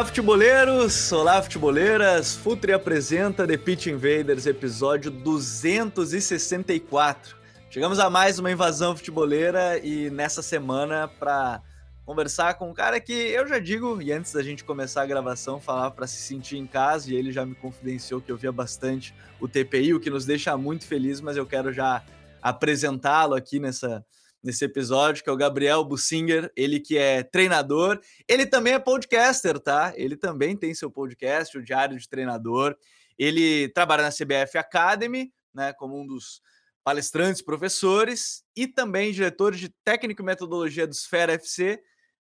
Olá, futeboleiros! Olá, futeboleiras! Futuri apresenta The Pitch Invaders, episódio 264. Chegamos a mais uma invasão futeboleira e nessa semana para conversar com um cara que eu já digo, e antes da gente começar a gravação, falar para se sentir em casa, e ele já me confidenciou que eu via bastante o TPI, o que nos deixa muito felizes, mas eu quero já apresentá-lo aqui nessa, nesse episódio, que é o Gabriel Bussinger, ele que é treinador, ele também é podcaster, tá? Ele também tem seu podcast, o Diário de Treinador. Ele trabalha na CBF Academy, né, como um dos palestrantes, professores e também diretor de técnico e metodologia do Esfera FC.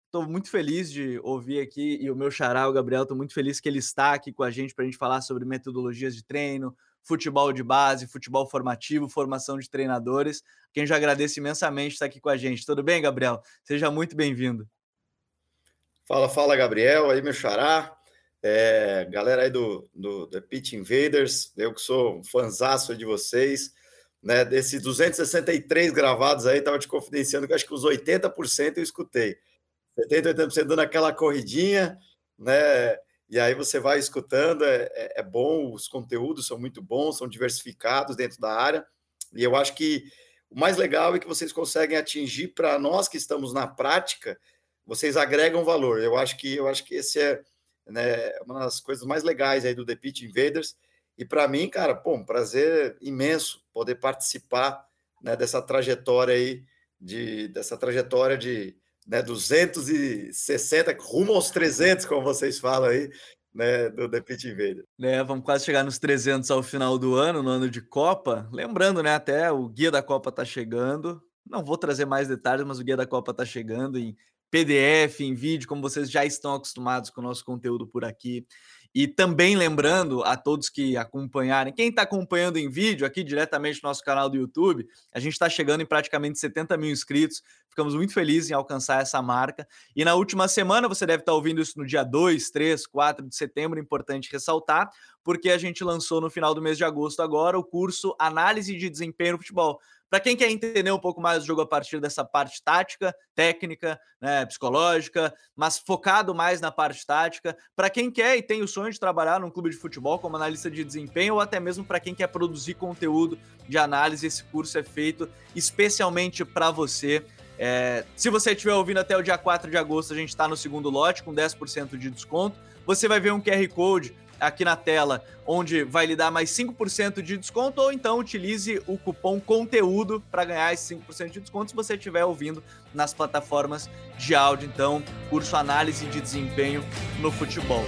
Estou muito feliz de ouvir aqui e o meu xará, o Gabriel, estou muito feliz que ele está aqui com a gente para a gente falar sobre metodologias de treino, futebol de base, futebol formativo, formação de treinadores. Quem já agradece imensamente estar aqui com a gente. Tudo bem, Gabriel? Seja muito bem-vindo. Fala, fala, Gabriel, aí meu xará. É, galera aí do, do The Pitch Invaders, eu que sou um fanzaço de vocês, né? Desses 263 gravados aí, tava te confidenciando que acho que os 80% eu escutei. 70, 80% dando aquela corridinha, né? E aí você vai escutando, é, é, é, bom, os conteúdos são muito bons, são diversificados dentro da área. E eu acho que o mais legal é que vocês conseguem atingir para nós que estamos na prática, vocês agregam valor. Eu acho que eu acho que esse é né, uma das coisas mais legais aí do The Pitch Invaders. E para mim, cara, pô, um prazer imenso poder participar né, dessa trajetória aí, de, dessa trajetória de, né, 260, rumo aos 300, como vocês falam aí, né, do The Pit Invader. É, vamos quase chegar nos 300 ao final do ano, no ano de Copa. Lembrando, né, até o guia da Copa tá chegando. Não vou trazer mais detalhes, mas o guia da Copa tá chegando em PDF, em vídeo, como vocês já estão acostumados com o nosso conteúdo por aqui. E também lembrando a todos que acompanharem, quem está acompanhando em vídeo aqui diretamente no nosso canal do YouTube, a gente está chegando em praticamente 70 mil inscritos. Ficamos muito felizes em alcançar essa marca. E na última semana, você deve estar tá ouvindo isso no dia 2, 3, 4 de setembro, importante ressaltar, porque a gente lançou no final do mês de agosto agora o curso Análise de Desempenho no Futebol. Para quem quer entender um pouco mais do jogo a partir dessa parte tática, técnica, né, psicológica, mas focado mais na parte tática, para quem quer e tem o sonho de trabalhar num clube de futebol como analista de desempenho ou até mesmo para quem quer produzir conteúdo de análise, esse curso é feito especialmente para você. É, se você estiver ouvindo até o dia 4 de agosto, a gente está no segundo lote com 10% de desconto. Você vai ver um QR Code aqui na tela, onde vai lhe dar mais 5% de desconto, ou então utilize o cupom conteúdo para ganhar esse 5% de desconto se você estiver ouvindo nas plataformas de áudio. Então, curso Análise de Desempenho no Futebol.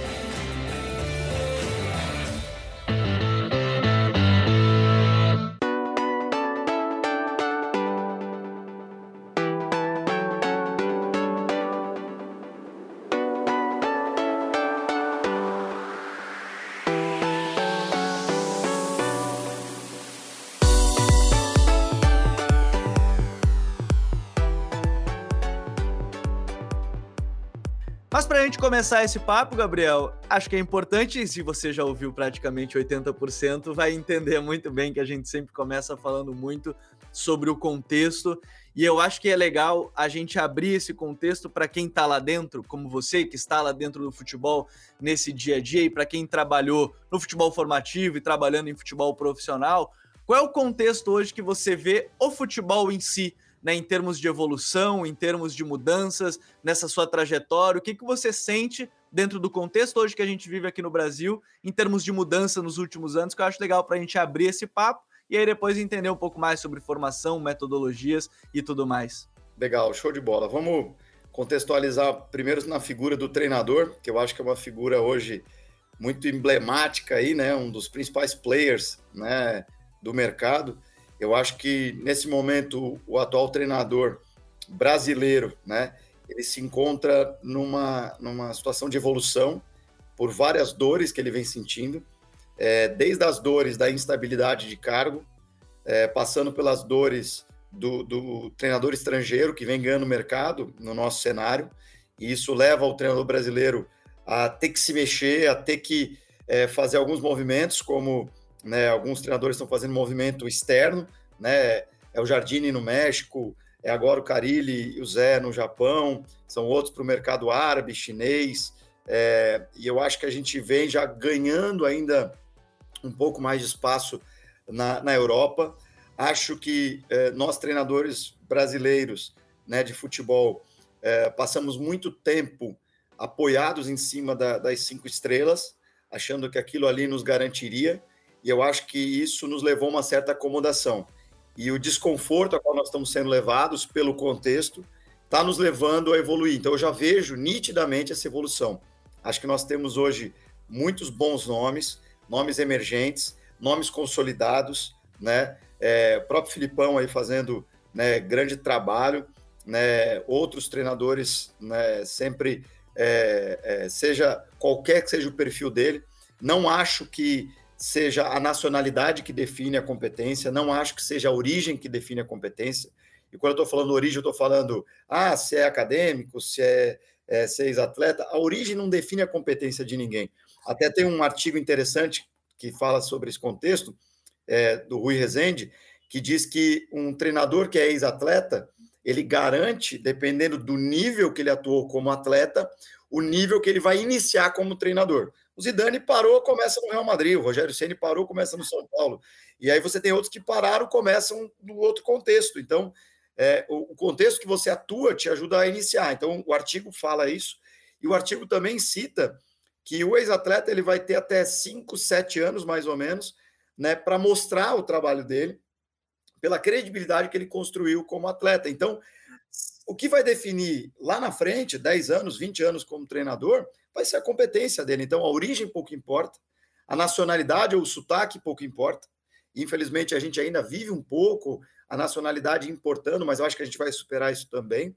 Gente começar esse papo, Gabriel, acho que é importante, se você já ouviu praticamente 80%, vai entender muito bem que a gente sempre começa falando muito sobre o contexto. E eu acho que é legal a gente abrir esse contexto para quem está lá dentro, como você que está lá dentro do futebol nesse dia a dia, e para quem trabalhou no futebol formativo e trabalhando em futebol profissional. Qual é o contexto hoje que você vê o futebol em si? Né, em termos de evolução, em termos de mudanças nessa sua trajetória? O que, que você sente dentro do contexto hoje que a gente vive aqui no Brasil, em termos de mudança nos últimos anos, que eu acho legal para a gente abrir esse papo e aí depois entender um pouco mais sobre formação, metodologias e tudo mais. Legal, show de bola. Vamos contextualizar primeiro na figura do treinador, que eu acho que é uma figura hoje muito emblemática aí, né, um dos principais players, né, do mercado. Eu acho que nesse momento o atual treinador brasileiro, né, ele se encontra numa, numa situação de evolução por várias dores que ele vem sentindo, é, desde as dores da instabilidade de cargo, é, passando pelas dores do, do, treinador estrangeiro que vem ganhando mercado no nosso cenário, e isso leva o treinador brasileiro a ter que se mexer, a ter que é, fazer alguns movimentos, como né, alguns treinadores estão fazendo movimento externo, né, é o Jardine no México, é agora o Carilli e o Zé no Japão, são outros para o mercado árabe, chinês, é, e eu acho que a gente vem já ganhando ainda um pouco mais de espaço na, na Europa. Acho que é, nós, treinadores brasileiros né, de futebol, é, passamos muito tempo apoiados em cima da, das cinco estrelas, achando que aquilo ali nos garantiria, e eu acho que isso nos levou a uma certa acomodação. E o desconforto a qual nós estamos sendo levados pelo contexto está nos levando a evoluir. Então, eu já vejo nitidamente essa evolução. Acho que nós temos hoje muitos bons nomes, nomes emergentes, nomes consolidados, né? É, o próprio Filipão aí fazendo né, grande trabalho, né? Outros treinadores, né? Sempre é, é, seja qualquer que seja o perfil dele. Não acho que seja a nacionalidade que define a competência, não acho que seja a origem que define a competência. E quando eu estou falando origem, eu estou falando, ah, se é acadêmico, se é, é se é ex-atleta. A origem não define a competência de ninguém. Até tem um artigo interessante que fala sobre esse contexto, é, do Rui Rezende, que diz que um treinador que é ex-atleta, ele garante, dependendo do nível que ele atuou como atleta, o nível que ele vai iniciar como treinador. O Zidane parou, começa no Real Madrid, o Rogério Ceni parou, começa no São Paulo. E aí você tem outros que pararam, começam no outro contexto. Então, é, o, contexto que você atua te ajuda a iniciar. Então, o artigo fala isso. E o artigo também cita que o ex-atleta ele vai ter até 5, 7 anos, mais ou menos, né, para mostrar o trabalho dele pela credibilidade que ele construiu como atleta. Então, o que vai definir lá na frente, 10 anos, 20 anos como treinador, vai ser a competência dele. Então, a origem pouco importa, a nacionalidade ou o sotaque pouco importa. Infelizmente, a gente ainda vive um pouco a nacionalidade importando, mas eu acho que a gente vai superar isso também.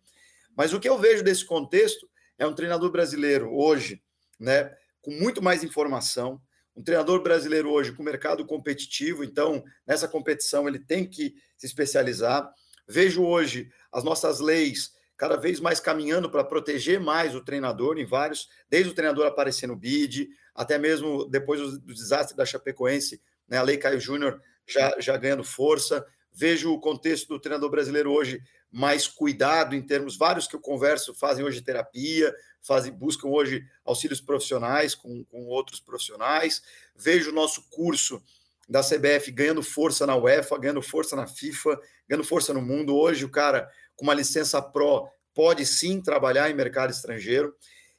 Mas o que eu vejo desse contexto é um treinador brasileiro hoje, né, com muito mais informação, um treinador brasileiro hoje com mercado competitivo, então nessa competição ele tem que se especializar. Vejo hoje as nossas leis cada vez mais caminhando para proteger mais o treinador em vários, desde o treinador aparecer no bid, até mesmo depois do, do desastre da Chapecoense, né, a Lei Caio Júnior já, já ganhando força. Vejo o contexto do treinador brasileiro hoje mais cuidado em termos vários que eu converso fazem hoje terapia, fazem buscam hoje auxílios profissionais com, com outros profissionais. Vejo o nosso curso da CBF ganhando força na UEFA, ganhando força na FIFA, ganhando força no mundo. Hoje o cara com uma licença pro pode sim trabalhar em mercado estrangeiro.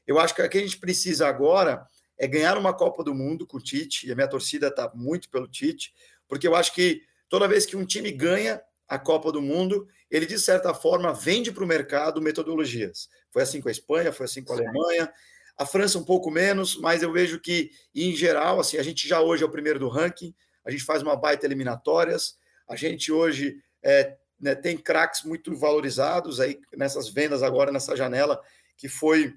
Eu acho que o que a gente precisa agora é ganhar uma Copa do Mundo com o Tite, e a minha torcida está muito pelo Tite, porque eu acho que toda vez que um time ganha a Copa do Mundo, ele de certa forma vende para o mercado metodologias. Foi assim com a Espanha, foi assim com a Alemanha, a França um pouco menos, mas eu vejo que em geral, assim, a gente já hoje é o primeiro do ranking, a gente faz uma baita eliminatórias, a gente hoje é, né, tem craques muito valorizados aí nessas vendas agora nessa janela que foi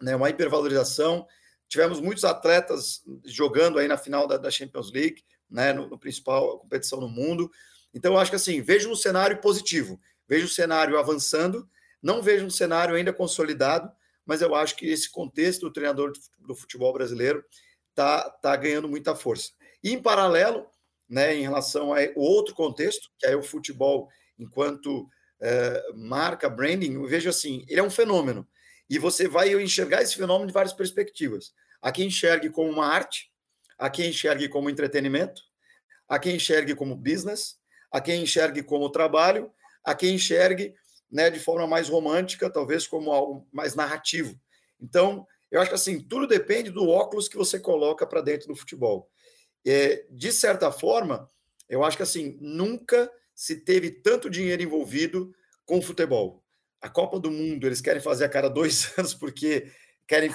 né, uma hipervalorização. Tivemos muitos atletas jogando aí na final da, da Champions League, né, no, no principal competição no mundo. Então, eu acho que assim, vejo um cenário positivo, vejo o cenário avançando, não vejo um cenário ainda consolidado, mas eu acho que esse contexto do treinador do futebol brasileiro está tá ganhando muita força. Em paralelo, né, em relação ao outro contexto, que é o futebol enquanto é, marca, branding, eu vejo assim, ele é um fenômeno. E você vai enxergar esse fenômeno de várias perspectivas. Há quem enxergue como uma arte, há quem enxergue como entretenimento, há quem enxergue como business, a quem enxergue como trabalho, a quem enxergue né, de forma mais romântica, talvez como algo mais narrativo. Então, eu acho que assim, tudo depende do óculos que você coloca para dentro do futebol. É, de certa forma, eu acho que assim, nunca se teve tanto dinheiro envolvido com o futebol. A Copa do Mundo, eles querem fazer a cada dois anos porque querem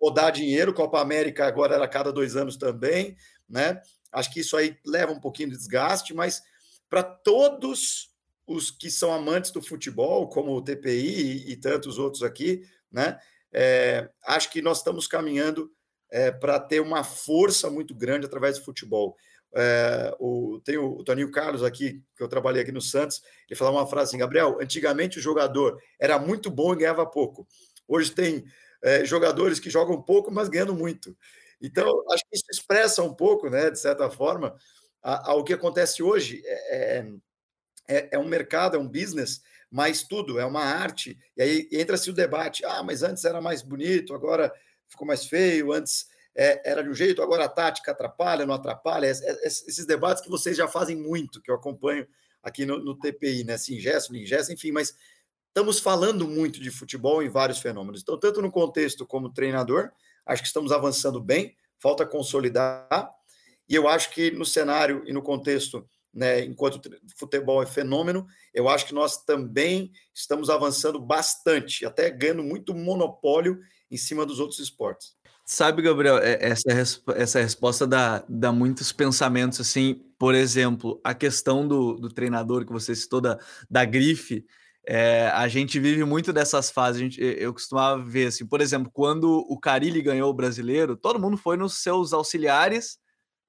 rodar dinheiro, Copa América agora era a cada dois anos também, né? Acho que isso aí leva um pouquinho de desgaste, mas para todos os que são amantes do futebol, como o TPI e, e tantos outros aqui, né? É, acho que nós estamos caminhando é, para ter uma força muito grande através do futebol. É, o, tem o, o Toninho Carlos aqui, que eu trabalhei aqui no Santos, ele falava uma frase assim, Gabriel, antigamente o jogador era muito bom e ganhava pouco. Hoje tem é, jogadores que jogam pouco, mas ganhando muito. Então, acho que isso expressa um pouco, né, de certa forma, ao que acontece hoje. É, é, é, é um mercado, é um business, mas tudo, é uma arte. E aí entra-se o debate: ah, mas antes era mais bonito, agora ficou mais feio, antes é, era de um jeito, agora a tática atrapalha, não atrapalha. Esses debates que vocês já fazem muito, que eu acompanho aqui no, no TPI, né? Singesso, Lingesso, enfim, mas estamos falando muito de futebol em vários fenômenos. Então, tanto no contexto como treinador, acho que estamos avançando bem, falta consolidar. E eu acho que no cenário e no contexto, né, enquanto futebol é fenômeno, eu acho que nós também estamos avançando bastante, até ganhando muito monopólio em cima dos outros esportes. Sabe, Gabriel, é, essa, essa resposta dá, dá muitos pensamentos, assim, por exemplo, a questão do, do treinador que você citou, da, da grife, é, a gente vive muito dessas fases. Gente, eu costumava ver, assim, por exemplo, quando o Carilli ganhou o brasileiro, todo mundo foi nos seus auxiliares,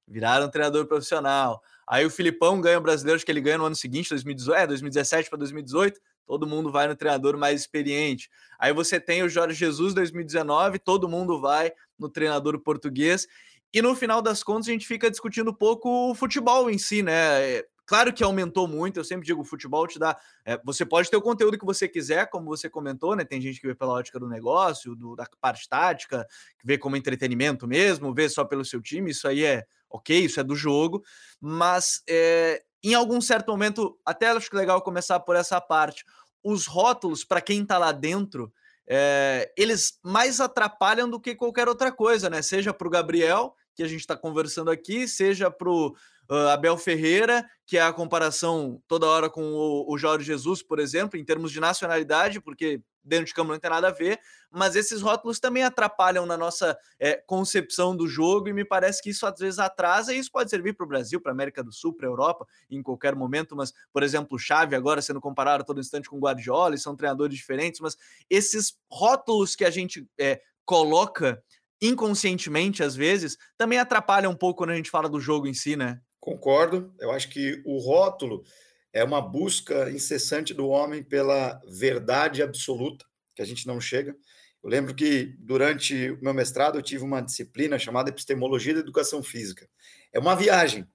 viraram treinador profissional. Aí o Filipão ganha o brasileiro, acho que ele ganha no ano seguinte, 2018, é, 2017 para 2018 todo mundo vai no treinador mais experiente. Aí você tem o Jorge Jesus 2019, todo mundo vai no treinador português. E no final das contas, a gente fica discutindo um pouco o futebol em si, né? É, claro que aumentou muito, eu sempre digo, o futebol te dá. É, você pode ter o conteúdo que você quiser, como você comentou, né? Tem gente que vê pela ótica do negócio, do, da parte tática, que vê como entretenimento mesmo, vê só pelo seu time, isso aí é ok, isso é do jogo, mas é, em algum certo momento, até acho que legal começar por essa parte. Os rótulos, para quem está lá dentro, é, eles mais atrapalham do que qualquer outra coisa, né? Seja para o Gabriel, que a gente está conversando aqui, seja para o uh, Abel Ferreira, que é a comparação toda hora com o, o Jorge Jesus, por exemplo, em termos de nacionalidade, porque dentro de campo não tem nada a ver, mas esses rótulos também atrapalham na nossa é, concepção do jogo e me parece que isso às vezes atrasa e isso pode servir para o Brasil, para a América do Sul, para a Europa em qualquer momento, mas, por exemplo, Xavi agora sendo comparado a todo instante com o Guardiola, são treinadores diferentes, mas esses rótulos que a gente é, coloca inconscientemente às vezes também atrapalham um pouco quando a gente fala do jogo em si, né? Concordo, eu acho que o rótulo é uma busca incessante do homem pela verdade absoluta, que a gente não chega. Eu lembro que durante o meu mestrado eu tive uma disciplina chamada Epistemologia da Educação Física. É uma viagem,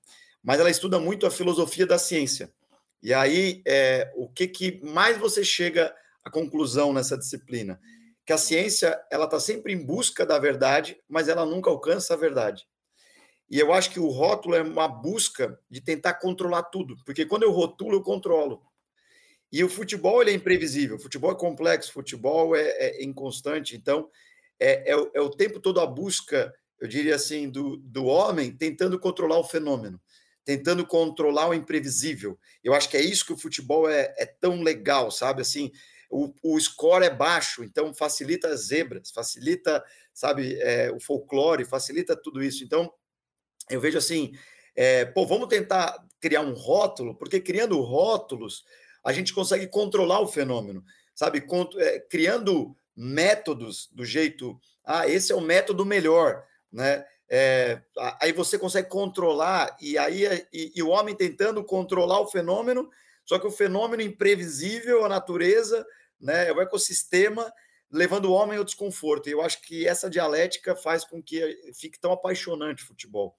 mas ela estuda muito a filosofia da ciência. E aí, é, o que, que mais você chega à conclusão nessa disciplina? Que a ciência ela está sempre em busca da verdade, mas ela nunca alcança a verdade. E eu acho que o rótulo é uma busca de tentar controlar tudo, porque quando eu rotulo, eu controlo. E o futebol ele é imprevisível, o futebol é complexo, o futebol é, é inconstante, então é, é, é, o tempo todo a busca, eu diria assim, do, do homem tentando controlar o fenômeno, tentando controlar o imprevisível. Eu acho que é isso que o futebol é, é tão legal, sabe? Assim, o, o score é baixo, então facilita as zebras, facilita, sabe, é, o folclore, facilita tudo isso. Então, eu vejo assim, é, pô, vamos tentar criar um rótulo, porque criando rótulos a gente consegue controlar o fenômeno, sabe? é, criando métodos do jeito, ah, esse é o método melhor, né? É, aí você consegue controlar e aí e, e, o homem tentando controlar o fenômeno, só que o fenômeno imprevisível, a natureza, né, o ecossistema levando o homem ao desconforto. E eu acho que essa dialética faz com que fique tão apaixonante o futebol.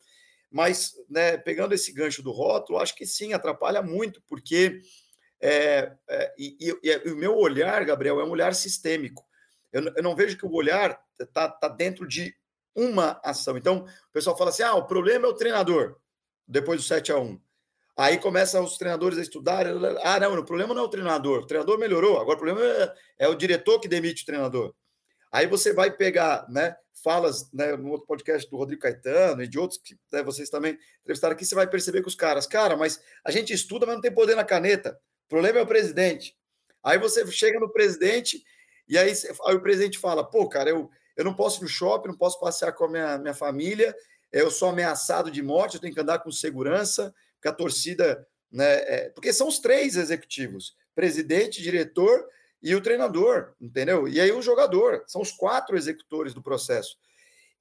Mas, né, pegando esse gancho do rótulo, acho que sim, atrapalha muito, porque é, é, e, e, e, o meu olhar, Gabriel, é um olhar sistêmico. Eu, eu não vejo que o olhar está tá dentro de uma ação. Então, o pessoal fala assim: ah, o problema é o treinador, depois do 7 a 1 Aí começam os treinadores a estudar. Ah, não, o problema não é o treinador, o treinador melhorou, agora o problema é, é o diretor que demite o treinador. Aí você vai pegar, né? Falas né, no outro podcast do Rodrigo Caetano e de outros que né, vocês também entrevistaram aqui, você vai perceber que os caras, cara, mas a gente estuda, mas não tem poder na caneta. O problema é o presidente. Aí você chega no presidente e aí, aí o presidente fala: pô, cara, eu, eu não posso ir no shopping, não posso passear com a minha, minha família, eu sou ameaçado de morte, eu tenho que andar com segurança, porque a torcida né? É, porque são os três executivos: presidente, diretor e o treinador, entendeu? E aí o jogador, são os quatro executores do processo.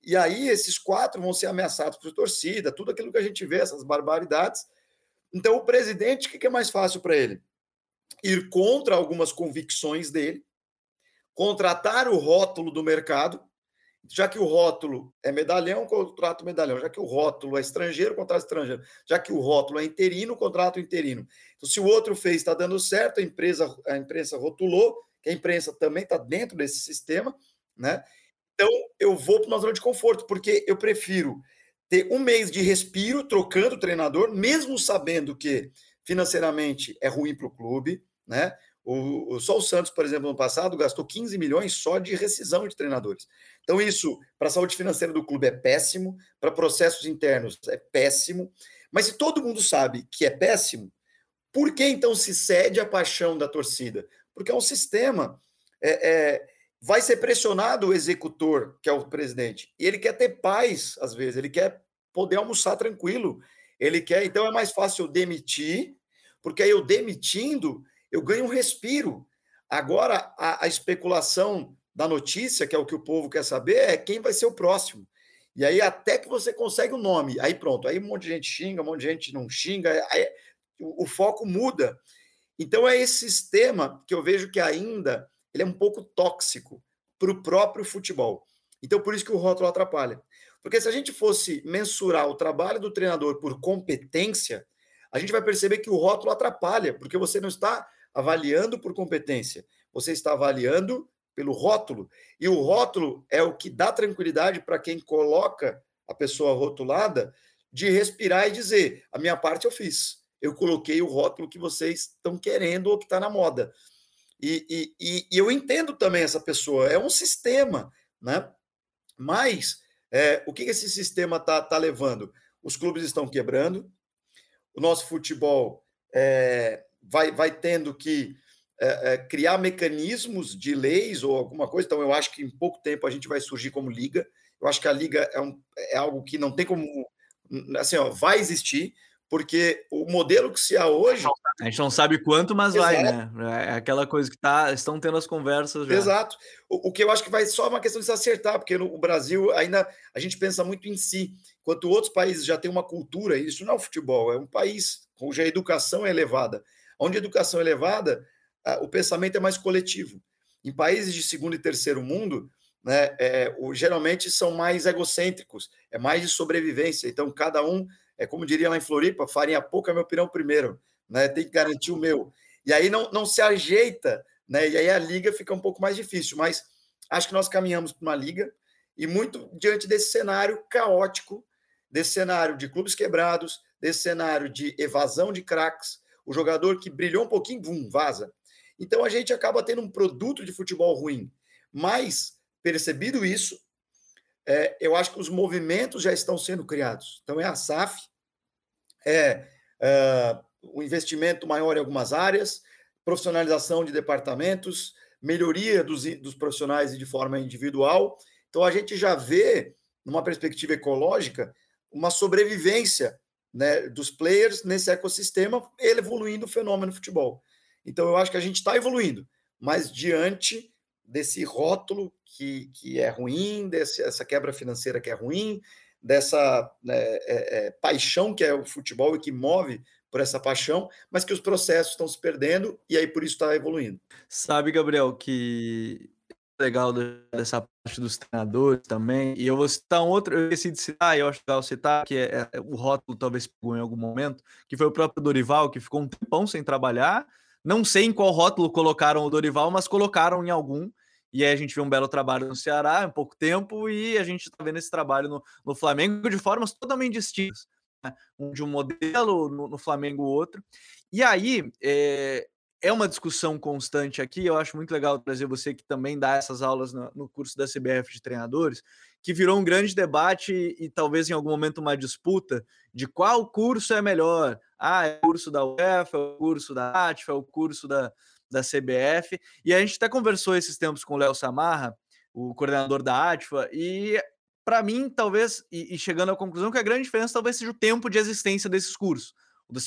E aí esses quatro vão ser ameaçados por torcida, tudo aquilo que a gente vê, essas barbaridades. Então o presidente, o que é mais fácil para ele? Ir contra algumas convicções dele, contratar o rótulo do mercado, já que o rótulo é medalhão, contrato medalhão. Já que o rótulo é estrangeiro, contrato estrangeiro. Já que o rótulo é interino, contrato interino. Se o outro fez, está dando certo, a empresa, a imprensa rotulou, que a imprensa também está dentro desse sistema, né? Então, eu vou para uma zona de conforto, porque eu prefiro ter um mês de respiro trocando o treinador, mesmo sabendo que financeiramente é ruim para o clube, né? O, o, só o Santos, por exemplo, no passado, gastou 15 milhões só de rescisão de treinadores. Então, isso, para a saúde financeira do clube, é péssimo, para processos internos, é péssimo. Mas se todo mundo sabe que é péssimo, por que então se cede a paixão da torcida? Porque é um sistema. É, é, vai ser pressionado o executor, que é o presidente, e ele quer ter paz, às vezes, ele quer poder almoçar tranquilo. Ele quer, então é mais fácil demitir, porque aí eu demitindo eu ganho um respiro. Agora, a, a, especulação da notícia, que é o que o povo quer saber, é quem vai ser o próximo. E aí, até que você consegue o nome, aí pronto, aí um monte de gente xinga, um monte de gente não xinga, aí o, o foco muda. Então, é esse sistema que eu vejo que ainda ele é um pouco tóxico para o próprio futebol. Então, por isso que o rótulo atrapalha. Porque se a gente fosse mensurar o trabalho do treinador por competência, a gente vai perceber que o rótulo atrapalha, porque você não está avaliando por competência, você está avaliando pelo rótulo. E o rótulo é o que dá tranquilidade para quem coloca a pessoa rotulada de respirar e dizer: a minha parte eu fiz. Eu coloquei o rótulo que vocês estão querendo ou que está na moda. E, e, e, eu entendo também essa pessoa, é um sistema, né? Mas é, o que esse sistema está tá levando? Os clubes estão quebrando, o nosso futebol é, vai, vai tendo que é, é, criar mecanismos de leis ou alguma coisa. Então, eu acho que em pouco tempo a gente vai surgir como liga. Eu acho que a liga é, um, é algo que não tem como. Assim, ó, vai existir, porque o modelo que se há hoje. A gente não sabe quanto, mas Exato. vai, né? É aquela coisa que tá, estão tendo as conversas já. Exato. O, o que eu acho que vai só uma questão de se acertar, porque no Brasil ainda a gente pensa muito em si, enquanto outros países já têm uma cultura, isso não é o futebol, é um país cuja educação é elevada. Onde a educação é elevada, o pensamento é mais coletivo. Em países de segundo e terceiro mundo, né, é, o, geralmente são mais egocêntricos, é mais de sobrevivência. Então, cada um, é como diria lá em Floripa, farinha pouca, meu pirão primeiro, né, tem que garantir o meu. E aí não, não se ajeita, né, e aí a liga fica um pouco mais difícil. Mas acho que nós caminhamos para uma liga, e muito diante desse cenário caótico, desse cenário de clubes quebrados, desse cenário de evasão de craques, o jogador que brilhou um pouquinho, vum, vaza. Então a gente acaba tendo um produto de futebol ruim. Mas, percebido isso, é, eu acho que os movimentos já estão sendo criados. Então é a SAF, é, é o investimento maior em algumas áreas, profissionalização de departamentos, melhoria dos, dos profissionais de forma individual. Então a gente já vê, numa perspectiva ecológica, uma sobrevivência né, dos players nesse ecossistema, evoluindo o fenômeno futebol. Então, eu acho que a gente está evoluindo, mas diante desse rótulo que, que é ruim, dessa quebra financeira que é ruim, dessa né, é, é, paixão que é o futebol e que move por essa paixão, mas que os processos estão se perdendo e aí por isso está evoluindo. Sabe, Gabriel, que legal dessa parte dos treinadores também. E eu vou citar um outro, eu esqueci de citar, eu acho legal citar, que é, é, o rótulo talvez pegou em algum momento, que foi o próprio Dorival, que ficou um tempão sem trabalhar. Não sei em qual rótulo colocaram o Dorival, mas colocaram em algum. E aí a gente viu um belo trabalho no Ceará em pouco tempo, e a gente está vendo esse trabalho no, no Flamengo de formas totalmente distintas. Né? Um de um modelo, no, no Flamengo outro. E aí, é, é uma discussão constante aqui. Eu acho muito legal trazer você que também dá essas aulas no, no, curso da CBF de treinadores, que virou um grande debate e, talvez em algum momento uma disputa de qual curso é melhor. Ah, é o curso da UEFA, é o curso da ATFA, é o curso da, da CBF. E a gente até conversou esses tempos com o Léo Samarra, o coordenador da ATFA, e para mim, talvez, e, e chegando à conclusão que a grande diferença talvez seja o tempo de existência desses cursos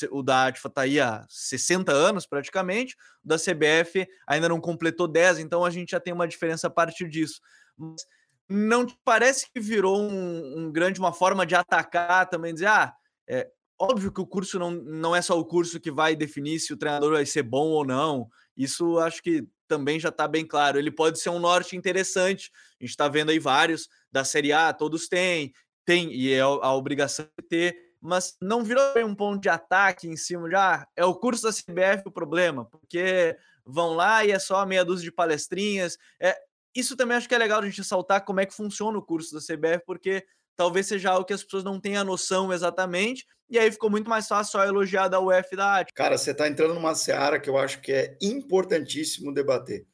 o da ATFA está aí há 60 anos praticamente, o da CBF ainda não completou 10, então a gente já tem uma diferença a partir disso. Mas não te parece que virou um, um grande, uma forma de atacar também, dizer, ah, é, óbvio que o curso não, não é só o curso que vai definir se o treinador vai ser bom ou não. Isso acho que também já está bem claro. Ele pode ser um norte interessante. A gente está vendo aí vários da Série A, todos têm, tem, e é a obrigação de ter, mas não virou um ponto de ataque em cima de ah, é o curso da CBF o problema, porque vão lá e é só meia dúzia de palestrinhas. É, isso também acho que é legal a gente ressaltar como é que funciona o curso da CBF, porque talvez seja algo que as pessoas não tenham noção exatamente, e aí ficou muito mais fácil só elogiar da UF da AT. Cara, você está entrando numa seara que eu acho que é importantíssimo debater.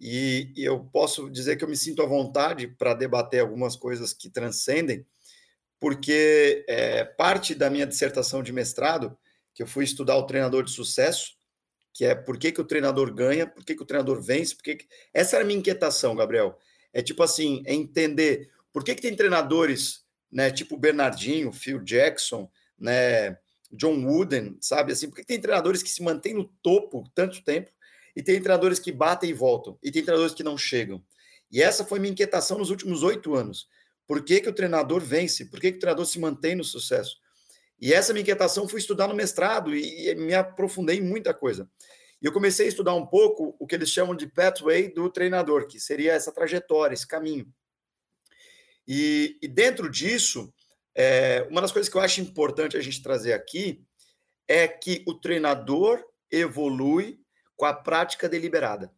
E, e eu posso dizer que eu me sinto à vontade para debater algumas coisas que transcendem, porque é, parte da minha dissertação de mestrado, que eu fui estudar o treinador de sucesso, que é por que, que o treinador ganha, por que, que o treinador vence, por que, que... Essa era a minha inquietação, Gabriel. É tipo assim, é entender por que, que tem treinadores né? Tipo Bernardinho, Phil Jackson, né? John Wooden, sabe? Assim, porque tem treinadores que se mantêm no topo tanto tempo e tem treinadores que batem e voltam e tem treinadores que não chegam. E essa foi minha inquietação nos últimos oito anos. Por que, que o treinador vence? Por que, que o treinador se mantém no sucesso? E essa minha inquietação fui estudar no mestrado e, me aprofundei em muita coisa. E eu comecei a estudar um pouco o que eles chamam de pathway do treinador, que seria essa trajetória, esse caminho. E, e dentro disso, é, uma das coisas que eu acho importante a gente trazer aqui é que o treinador evolui com a prática deliberada.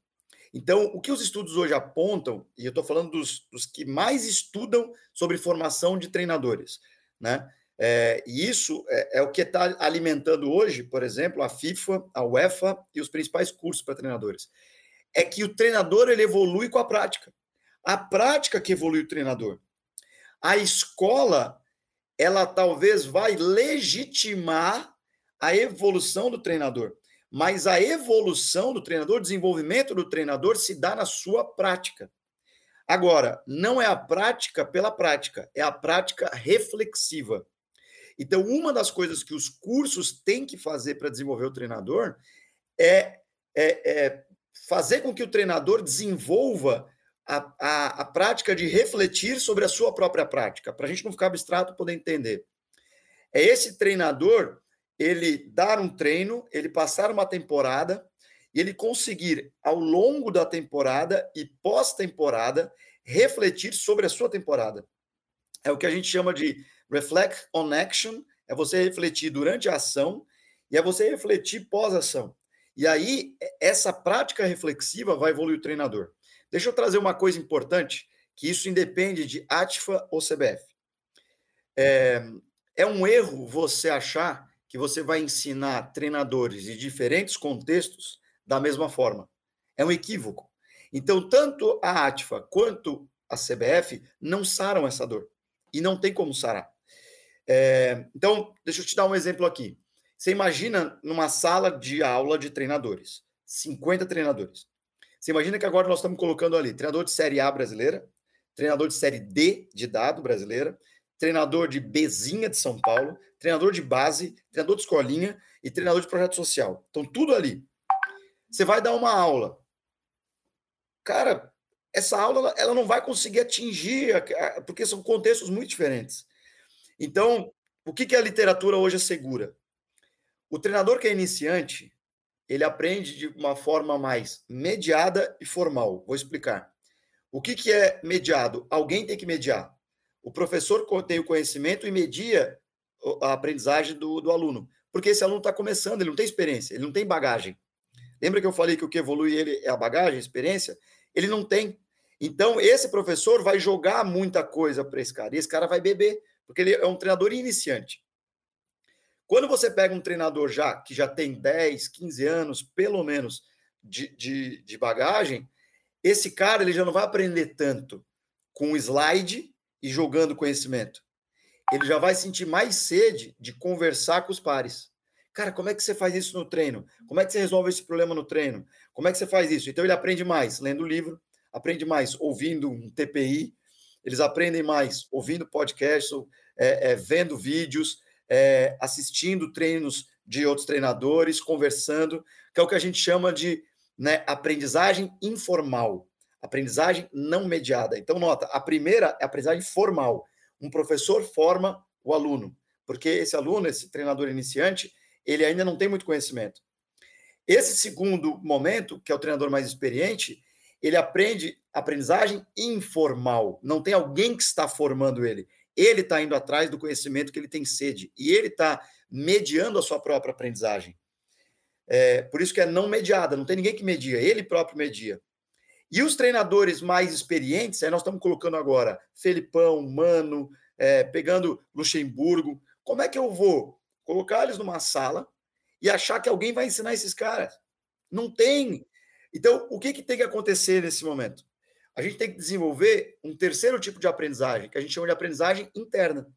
Então, o que os estudos hoje apontam, e eu estou falando dos, dos, que mais estudam sobre formação de treinadores, né? É, e isso é, é o que está alimentando hoje, por exemplo, a FIFA, a UEFA e os principais cursos para treinadores. É que o treinador ele evolui com a prática. A prática que evolui o treinador a escola ela talvez vai legitimar a evolução do treinador, mas a evolução do treinador, o desenvolvimento do treinador se dá na sua prática. Agora, não é a prática pela prática, é a prática reflexiva. Então, uma das coisas que os cursos têm que fazer para desenvolver o treinador é, é, é fazer com que o treinador desenvolva a, a, a prática de refletir sobre a sua própria prática, para a gente não ficar abstrato poder entender. É esse treinador ele dar um treino, ele passar uma temporada e ele conseguir, ao longo da temporada e pós-temporada, refletir sobre a sua temporada. É o que a gente chama de reflect on action, é você refletir durante a ação e é você refletir pós-ação. E aí, essa prática reflexiva vai evoluir o treinador. Deixa eu trazer uma coisa importante, que isso independe de ATFA ou CBF. É, é um erro você achar que você vai ensinar treinadores de diferentes contextos da mesma forma. É um equívoco. Então, tanto a ATFA quanto a CBF não saram essa dor. E não tem como sarar. É, então, deixa eu te dar um exemplo aqui. Você imagina numa sala de aula de treinadores, 50 treinadores. Você imagina que agora nós estamos colocando ali treinador de Série A brasileira, treinador de Série D de dado brasileira, treinador de Bezinha de São Paulo, treinador de base, treinador de escolinha e treinador de projeto social. Então, tudo ali. Você vai dar uma aula. Cara, essa aula ela não vai conseguir atingir, porque são contextos muito diferentes. Então, o que, que a literatura hoje assegura? O treinador que é iniciante, ele aprende de uma forma mais mediada e formal. Vou explicar. O que, que é mediado? Alguém tem que mediar. O professor tem o conhecimento e media a aprendizagem do, do aluno. Porque esse aluno está começando, ele não tem experiência, ele não tem bagagem. Lembra que eu falei que o que evolui ele é a bagagem, a experiência? Ele não tem. Então, esse professor vai jogar muita coisa para esse cara. E esse cara vai beber, porque ele é um treinador iniciante. Quando você pega um treinador já que já tem 10, 15 anos, pelo menos, de, de, de bagagem, esse cara ele já não vai aprender tanto com slide e jogando conhecimento. Ele já vai sentir mais sede de conversar com os pares. Cara, como é que você faz isso no treino? Como é que você resolve esse problema no treino? Como é que você faz isso? Então ele aprende mais lendo livro, aprende mais ouvindo um TPI, eles aprendem mais ouvindo podcasts, é, é, vendo vídeos, é, assistindo treinos de outros treinadores, conversando, que é o que a gente chama de né, aprendizagem informal, aprendizagem não mediada. Então, nota, a primeira é a aprendizagem formal. Um professor forma o aluno, porque esse aluno, esse treinador iniciante, ele ainda não tem muito conhecimento. Esse segundo momento, que é o treinador mais experiente, ele aprende aprendizagem informal. Não tem alguém que está formando ele. Ele está indo atrás do conhecimento que ele tem sede. E ele está mediando a sua própria aprendizagem. É, por isso que é não mediada, não tem ninguém que media, ele próprio media. E os treinadores mais experientes, aí nós estamos colocando agora Felipão, Mano, é, pegando Luxemburgo. Como é que eu vou colocar eles numa sala e achar que alguém vai ensinar esses caras? Não tem. Então, o que, que tem que acontecer nesse momento? A gente tem que desenvolver um terceiro tipo de aprendizagem, que a gente chama de aprendizagem interna.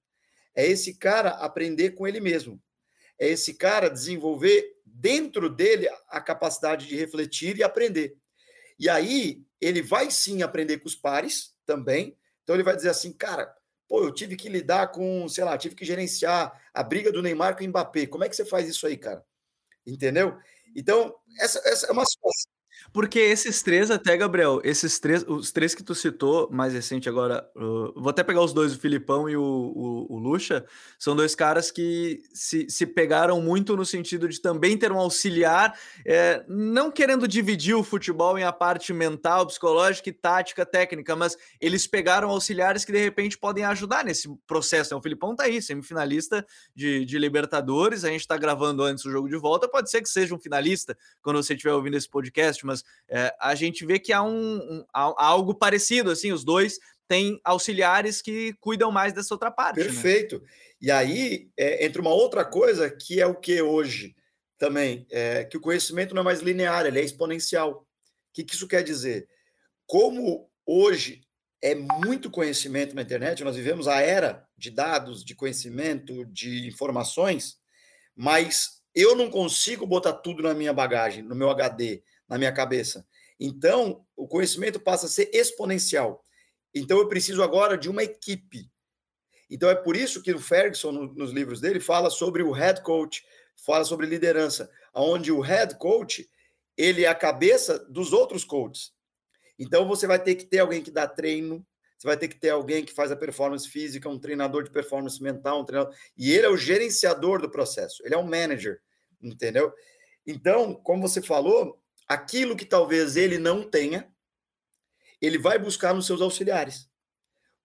É esse cara aprender com ele mesmo. É esse cara desenvolver dentro dele a capacidade de refletir e aprender. E aí, ele vai sim aprender com os pares também. Então, ele vai dizer assim, cara, pô, eu tive que lidar com, sei lá, tive que gerenciar a briga do Neymar com o Mbappé. Como é que você faz isso aí, cara? Entendeu? Então, essa, essa é uma situação porque esses três, até, Gabriel, esses três, os três que tu citou, mais recente agora, uh, vou até pegar os dois, o Filipão e o, o, o Lucha, são dois caras que se, se pegaram muito no sentido de também ter um auxiliar, é, não querendo dividir o futebol em a parte mental, psicológica e tática, técnica, mas eles pegaram auxiliares que de repente podem ajudar nesse processo. Né? O Filipão tá aí, semifinalista de, de Libertadores, a gente tá gravando antes o jogo de volta, pode ser que seja um finalista quando você estiver ouvindo esse podcast, mas é, a gente vê que há, um, um há algo parecido, assim, os dois têm auxiliares que cuidam mais dessa outra parte. Né? Perfeito. Né? E aí é, entra uma outra coisa que é o que hoje também, é, que o conhecimento não é mais linear, ele é exponencial. O que, que isso quer dizer? Como hoje é muito conhecimento na internet, nós vivemos a era de dados, de conhecimento, de informações, mas eu não consigo botar tudo na minha bagagem, no meu HD na minha cabeça. Então, o conhecimento passa a ser exponencial. Então, eu preciso agora de uma equipe. Então, é por isso que o Ferguson, no, nos livros dele, fala sobre o head coach, fala sobre liderança, onde o head coach ele é a cabeça dos outros coaches. Então, você vai ter que ter alguém que dá treino, você vai ter que ter alguém que faz a performance física, um treinador de performance mental, um treinador, e ele é o gerenciador do processo, ele é um manager, entendeu? Então, como você falou, aquilo que talvez ele não tenha, ele vai buscar nos seus auxiliares.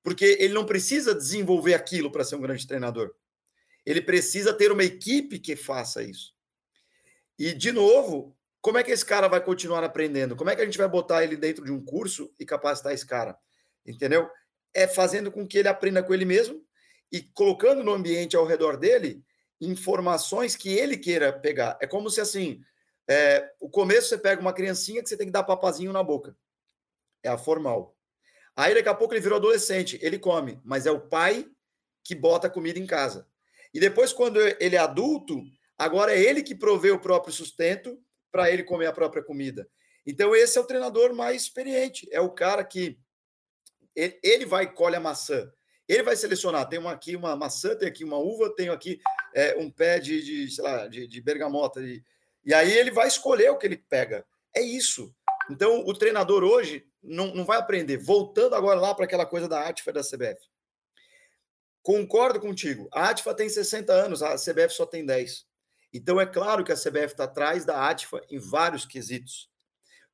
Porque ele não precisa desenvolver aquilo para ser um grande treinador. Ele precisa ter uma equipe que faça isso. E, de novo, como é que esse cara vai continuar aprendendo? Como é que a gente vai botar ele dentro de um curso e capacitar esse cara? Entendeu? É fazendo com que ele aprenda com ele mesmo e colocando no ambiente ao redor dele informações que ele queira pegar. É como se assim, é, o começo você pega uma criancinha que você tem que dar papazinho na boca. É a formal. Aí daqui a pouco ele virou adolescente, ele come, mas é o pai que bota comida em casa. E depois, quando ele é adulto, agora é ele que provê o próprio sustento para ele comer a própria comida. Então, esse é o treinador mais experiente. É o cara que ele vai colhe a maçã. Ele vai selecionar. Tem uma, aqui uma maçã, tem aqui uma uva, tem aqui é, um pé de, de, sei lá, de, de bergamota, de, e aí ele vai escolher o que ele pega. É isso. Então, o treinador hoje não, não vai aprender. Voltando agora lá para aquela coisa da ATFA e da CBF. Concordo contigo. A ATFA tem 60 anos, a CBF só tem 10. Então, é claro que a CBF está atrás da ATFA em vários quesitos.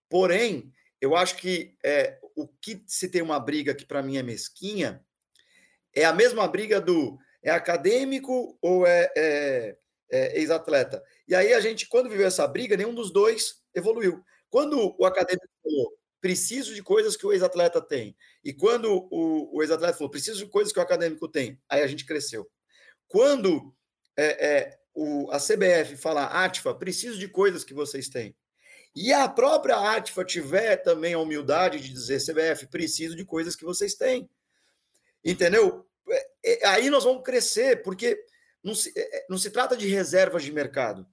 Porém, eu acho que é, o que se tem uma briga que para mim é mesquinha é a mesma briga do é acadêmico ou é, é, é ex-atleta. E aí a gente, quando viveu essa briga, nenhum dos dois evoluiu. Quando o acadêmico falou, preciso de coisas que o ex-atleta tem, e quando o, o ex-atleta falou, preciso de coisas que o acadêmico tem, aí a gente cresceu. Quando é, é, o, a CBF fala, Atfa, preciso de coisas que vocês têm, e a própria Atfa tiver também a humildade de dizer, CBF, preciso de coisas que vocês têm, entendeu? É, é, aí nós vamos crescer, porque não se, é, não se trata de reservas de mercado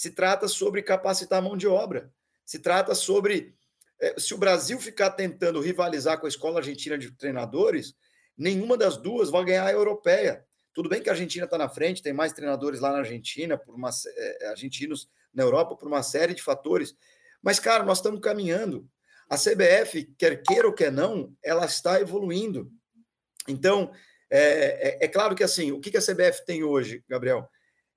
se trata sobre capacitar a mão de obra. Se trata sobre. É, se o Brasil ficar tentando rivalizar com a escola argentina de treinadores, nenhuma das duas vai ganhar a europeia. Tudo bem que a Argentina está na frente, tem mais treinadores lá na Argentina, por uma, é, argentinos na Europa, por uma série de fatores. Mas, cara, nós estamos caminhando. A CBF, quer queira ou quer não, ela está evoluindo. Então, é, é, é claro que assim, o que, a CBF tem hoje, Gabriel?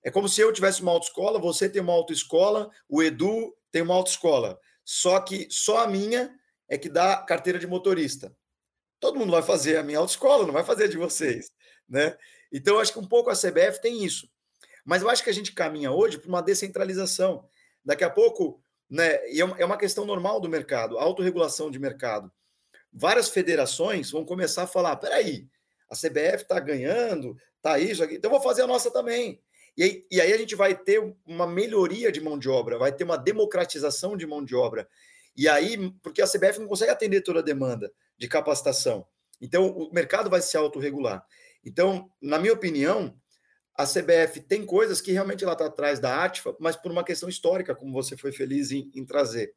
É como se eu tivesse uma autoescola, você tem uma autoescola, o Edu tem uma autoescola. Só que só a minha é que dá carteira de motorista. Todo mundo vai fazer a minha autoescola, não vai fazer a de vocês, né? Então, eu acho que um pouco a CBF tem isso. Mas eu acho que a gente caminha hoje para uma descentralização. Daqui a pouco, né, e é, é uma questão normal do mercado, autorregulação de mercado. Várias federações vão começar a falar: peraí, a CBF está ganhando, tá isso aqui, então vou fazer a nossa também. E aí, e aí a gente vai ter uma melhoria de mão de obra, vai ter uma democratização de mão de obra. E aí, porque a CBF não consegue atender toda a demanda de capacitação. Então, o mercado vai se autorregular. Então, na minha opinião, a CBF tem coisas que realmente ela está atrás da ATFA, mas por uma questão histórica, como você foi feliz em, em trazer.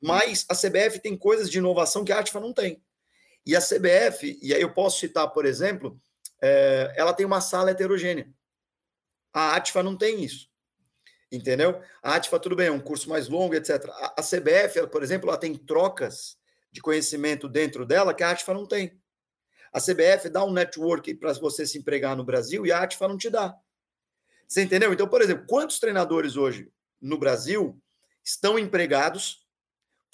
Mas a CBF tem coisas de inovação que a ATFA não tem. E a CBF, e aí eu posso citar, por exemplo, é, ela tem uma sala heterogênea. A ATFA não tem isso. Entendeu? A ATFA, tudo bem, é um curso mais longo, etc. A, a CBF, ela, por exemplo, ela tem trocas de conhecimento dentro dela que a ATFA não tem. A CBF dá um network para você se empregar no Brasil e a ATFA não te dá. Você entendeu? Então, por exemplo, quantos treinadores hoje no Brasil estão empregados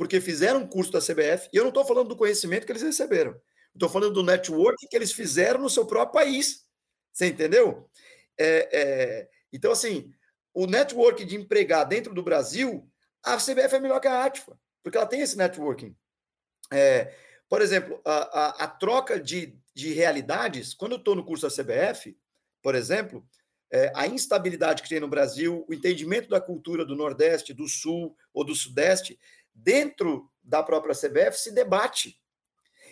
porque fizeram um curso da CBF? E eu não estou falando do conhecimento que eles receberam. Estou falando do network que eles fizeram no seu próprio país. Você entendeu? É, é, então, assim, o network de empregar dentro do Brasil, a CBF é melhor que a ATFA, porque ela tem esse networking. É, por exemplo, a, a, a troca de, de realidades, quando eu estou no curso da CBF, por exemplo, é, a instabilidade que tem no Brasil, o entendimento da cultura do Nordeste, do Sul ou do Sudeste, dentro da própria CBF, se debate.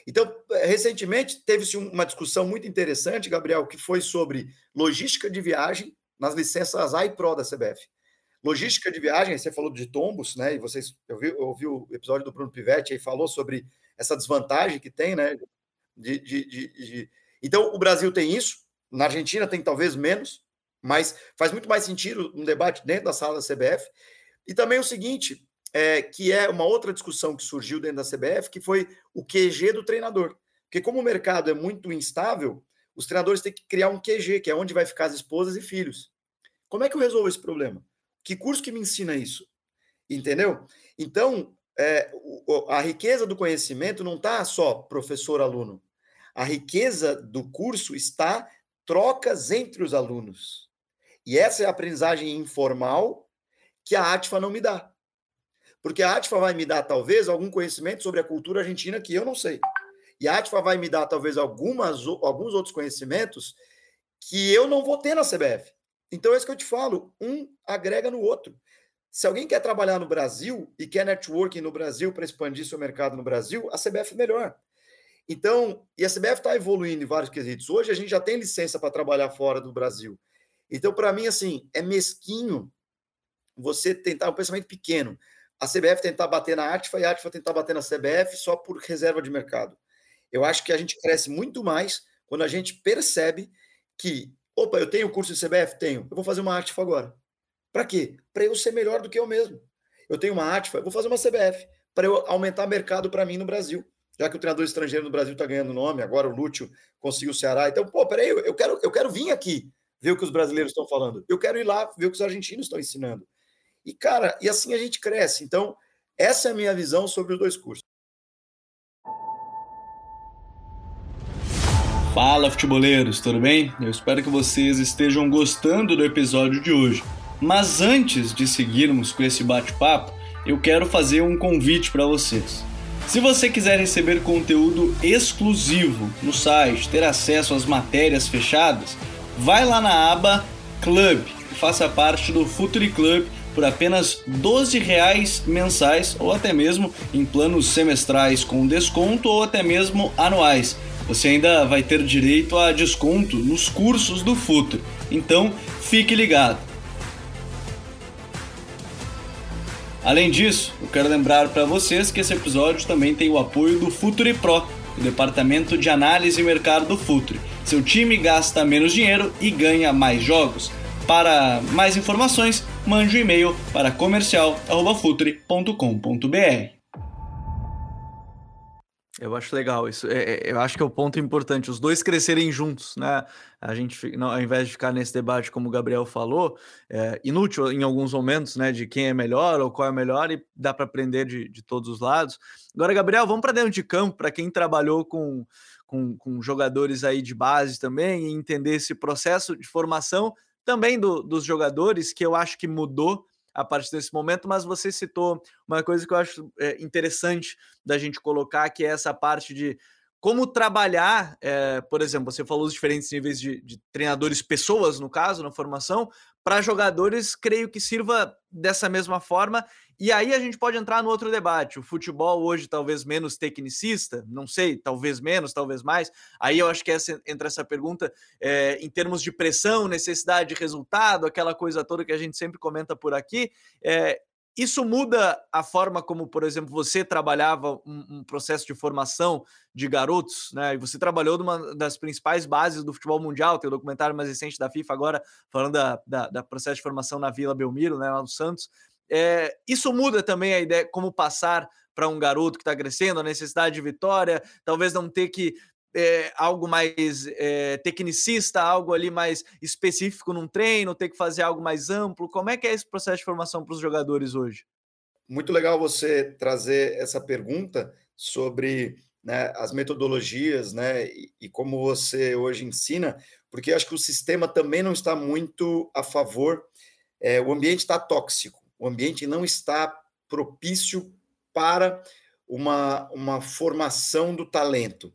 Então, recentemente, teve-se uma discussão muito interessante, Gabriel, que foi sobre logística de viagem nas licenças A e Pro da CBF. Logística de viagem, você falou de tombos, né? E vocês, eu vi, eu vi o episódio do Bruno Pivetti aí falou sobre essa desvantagem que tem, né? De, de, de, de, Então, o Brasil tem isso, na Argentina tem talvez menos, mas faz muito mais sentido um debate dentro da sala da CBF. E também o seguinte, é, que é uma outra discussão que surgiu dentro da CBF, que foi o QG do treinador. Porque como o mercado é muito instável, os treinadores têm que criar um QG, que é onde vai ficar as esposas e filhos. Como é que eu resolvo esse problema? Que curso que me ensina isso? Entendeu? Então, é, a riqueza do conhecimento não está só professor-aluno. A riqueza do curso está trocas entre os alunos. E essa é a aprendizagem informal que a ATFA não me dá. Porque a ATFA vai me dar, talvez, algum conhecimento sobre a cultura argentina que eu não sei. E a ATFA vai me dar, talvez, algumas, alguns outros conhecimentos que eu não vou ter na CBF. Então, é isso que eu te falo: um agrega no outro. Se alguém quer trabalhar no Brasil e quer networking no Brasil para expandir seu mercado no Brasil, a CBF é melhor. Então, e a CBF está evoluindo em vários quesitos. Hoje a gente já tem licença para trabalhar fora do Brasil. Então, para mim, assim, é mesquinho você tentar um pensamento pequeno. A CBF tentar bater na ATFA e a ATFA tentar bater na CBF só por reserva de mercado. Eu acho que a gente cresce muito mais quando a gente percebe que, opa, eu tenho curso de CBF? Tenho. Eu vou fazer uma ATFA agora. Para quê? Para eu ser melhor do que eu mesmo. Eu tenho uma ATFA, vou fazer uma CBF, para eu aumentar mercado para mim no Brasil. Já que o treinador estrangeiro no Brasil está ganhando nome, agora o Lúcio conseguiu o Ceará. Então, pô, peraí, eu quero, eu quero vir aqui ver o que os brasileiros estão falando. Eu quero ir lá ver o que os argentinos estão ensinando. E, cara, e assim a gente cresce. Então, essa é a minha visão sobre os dois cursos. Fala, futeboleiros, tudo bem? Eu espero que vocês estejam gostando do episódio de hoje. Mas antes de seguirmos com esse bate-papo, eu quero fazer um convite para vocês. Se você quiser receber conteúdo exclusivo no site, ter acesso às matérias fechadas, vai lá na aba Club e faça parte do Futuri Club por apenas 12 reais mensais ou até mesmo em planos semestrais com desconto ou até mesmo anuais. Você ainda vai ter direito a desconto nos cursos do Futuro. Então, fique ligado. Além disso, eu quero lembrar para vocês que esse episódio também tem o apoio do Futuri Pro, o departamento de análise e mercado do Futuri, Seu time gasta menos dinheiro e ganha mais jogos. Para mais informações, mande um e-mail para comercial@futre.com.br. Eu acho legal isso. É, é, eu acho que é o ponto importante, os dois crescerem juntos, né? A gente, não, ao invés de ficar nesse debate, como o Gabriel falou, é inútil em alguns momentos, né? De quem é melhor ou qual é melhor, e dá para aprender de, de todos os lados. Agora, Gabriel, vamos para dentro de campo, para quem trabalhou com, com, com, jogadores aí de base também, e entender esse processo de formação também do, dos jogadores, que eu acho que mudou a partir desse momento, mas você citou uma coisa que eu acho é, interessante da gente colocar, que é essa parte de como trabalhar, é, por exemplo, você falou os diferentes níveis de, de treinadores, pessoas, no caso, na formação, para jogadores, creio que sirva dessa mesma forma. E aí a gente pode entrar no outro debate. O futebol hoje talvez menos tecnicista, não sei, talvez menos, talvez mais. Aí eu acho que essa, entra essa pergunta é, em termos de pressão, necessidade de resultado, aquela coisa toda que a gente sempre comenta por aqui. É, isso muda a forma como, por exemplo, você trabalhava um, um, processo de formação de garotos, né? E você trabalhou numa das principais bases do futebol mundial, tem o documentário mais recente da FIFA agora, falando da, da, da processo de formação na Vila Belmiro, né, lá no Santos. É, isso muda também a ideia como passar para um garoto que está crescendo, a necessidade de vitória, talvez não ter que é, algo mais é, tecnicista, algo ali mais específico num treino, ter que fazer algo mais amplo? Como é que é esse processo de formação para os jogadores hoje? Muito legal você trazer essa pergunta sobre né, as metodologias né, e, e, como você hoje ensina, porque acho que o sistema também não está muito a favor, é, o ambiente está tóxico, o ambiente não está propício para uma, uma formação do talento.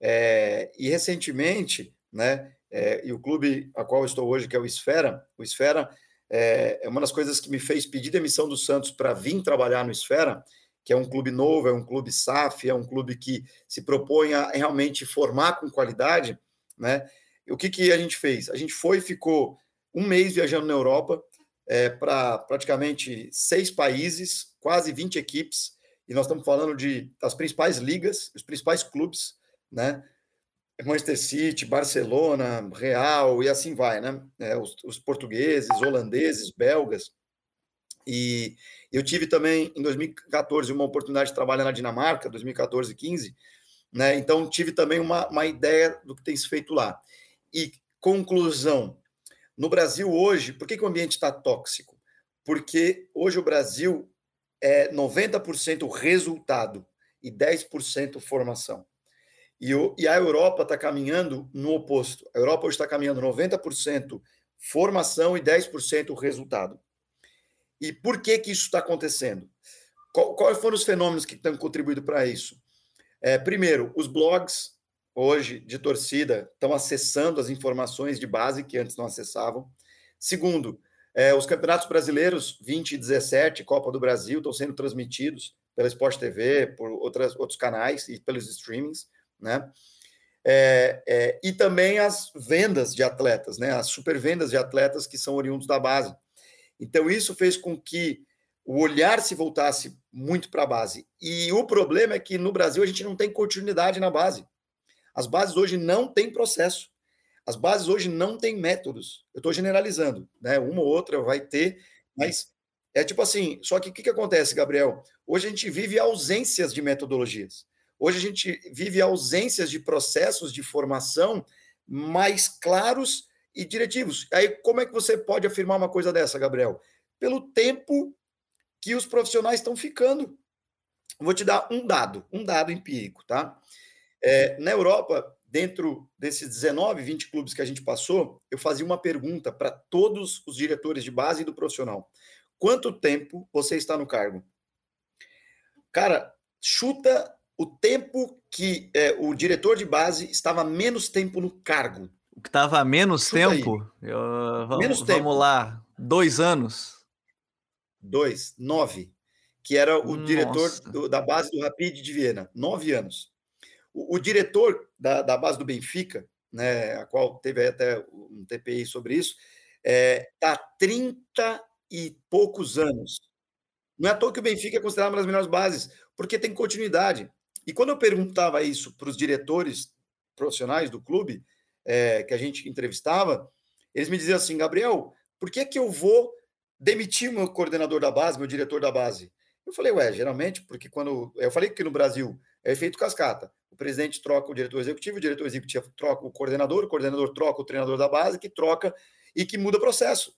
É, e recentemente, né, é, e o clube a qual estou hoje, que é o Esfera, o Esfera é, é uma das coisas que me fez pedir demissão do Santos para vir trabalhar no Esfera, que é um clube novo, é um clube SAF, é um clube que se propõe a realmente formar com qualidade, né? E o que, que a gente fez? A gente foi e ficou um mês viajando na Europa é, para praticamente seis países, quase 20 equipes, e nós estamos falando de, das principais ligas, os principais clubes, né? Manchester City, Barcelona, Real e assim vai, né? É, os, os, portugueses, holandeses, belgas. E eu tive também em 2014 uma oportunidade de trabalhar na Dinamarca, 2014 e 15, né? Então tive também uma, uma ideia do que tem se feito lá. E conclusão: no Brasil hoje, por que, que o ambiente está tóxico? Porque hoje o Brasil é 90% resultado e 10% formação. E, o, e a Europa está caminhando no oposto. A Europa hoje está caminhando 90% formação e 10% resultado. E por que, que isso está acontecendo? Qual, quais foram os fenômenos que estão contribuindo para isso? É, primeiro, os blogs hoje de torcida estão acessando as informações de base que antes não acessavam. Segundo, é, os campeonatos brasileiros 20 e 17, Copa do Brasil, estão sendo transmitidos pela Sport TV, por outras, outros canais e pelos streamings né? É, é, e também as vendas de atletas, né? As supervendas de atletas que são oriundos da base. Então, isso fez com que o olhar se voltasse muito para a base. E o problema é que no Brasil a gente não tem continuidade na base. As bases hoje não têm processo. As bases hoje não têm métodos. Eu estou generalizando, né? Uma ou outra vai ter, mas é tipo assim. Só que o que, que acontece, Gabriel? Hoje a gente vive ausências de metodologias. Hoje a gente vive ausências de processos de formação mais claros e diretivos. Aí, como é que você pode afirmar uma coisa dessa, Gabriel? Pelo tempo que os profissionais estão ficando. Vou te dar um dado, um dado empírico, tá? É, na Europa, dentro desses 19, 20 clubes que a gente passou, eu fazia uma pergunta para todos os diretores de base e do profissional: quanto tempo você está no cargo? Cara, chuta o tempo que é, o diretor de base estava menos tempo no cargo. O que estava menos Chuta tempo? Eu, vamos, menos tempo. Vamos lá, dois anos. Dois, nove. Que era o Nossa. diretor do, da base do Rapid de Viena, nove anos. O, o diretor da, da, base do Benfica, né, a qual teve até um TPI sobre isso, está é, tá 30 e poucos anos. Não é à toa que o Benfica é considerado uma das melhores bases, porque tem continuidade. E quando eu perguntava isso para os diretores profissionais do clube, é, que a gente entrevistava, eles me diziam assim, Gabriel, por que, que eu vou demitir o meu coordenador da base, meu diretor da base? Eu falei, ué, geralmente, porque quando. Eu falei que no Brasil é efeito cascata. O presidente troca o diretor executivo, o diretor executivo troca o coordenador, o coordenador troca o treinador da base, que troca e que muda o processo.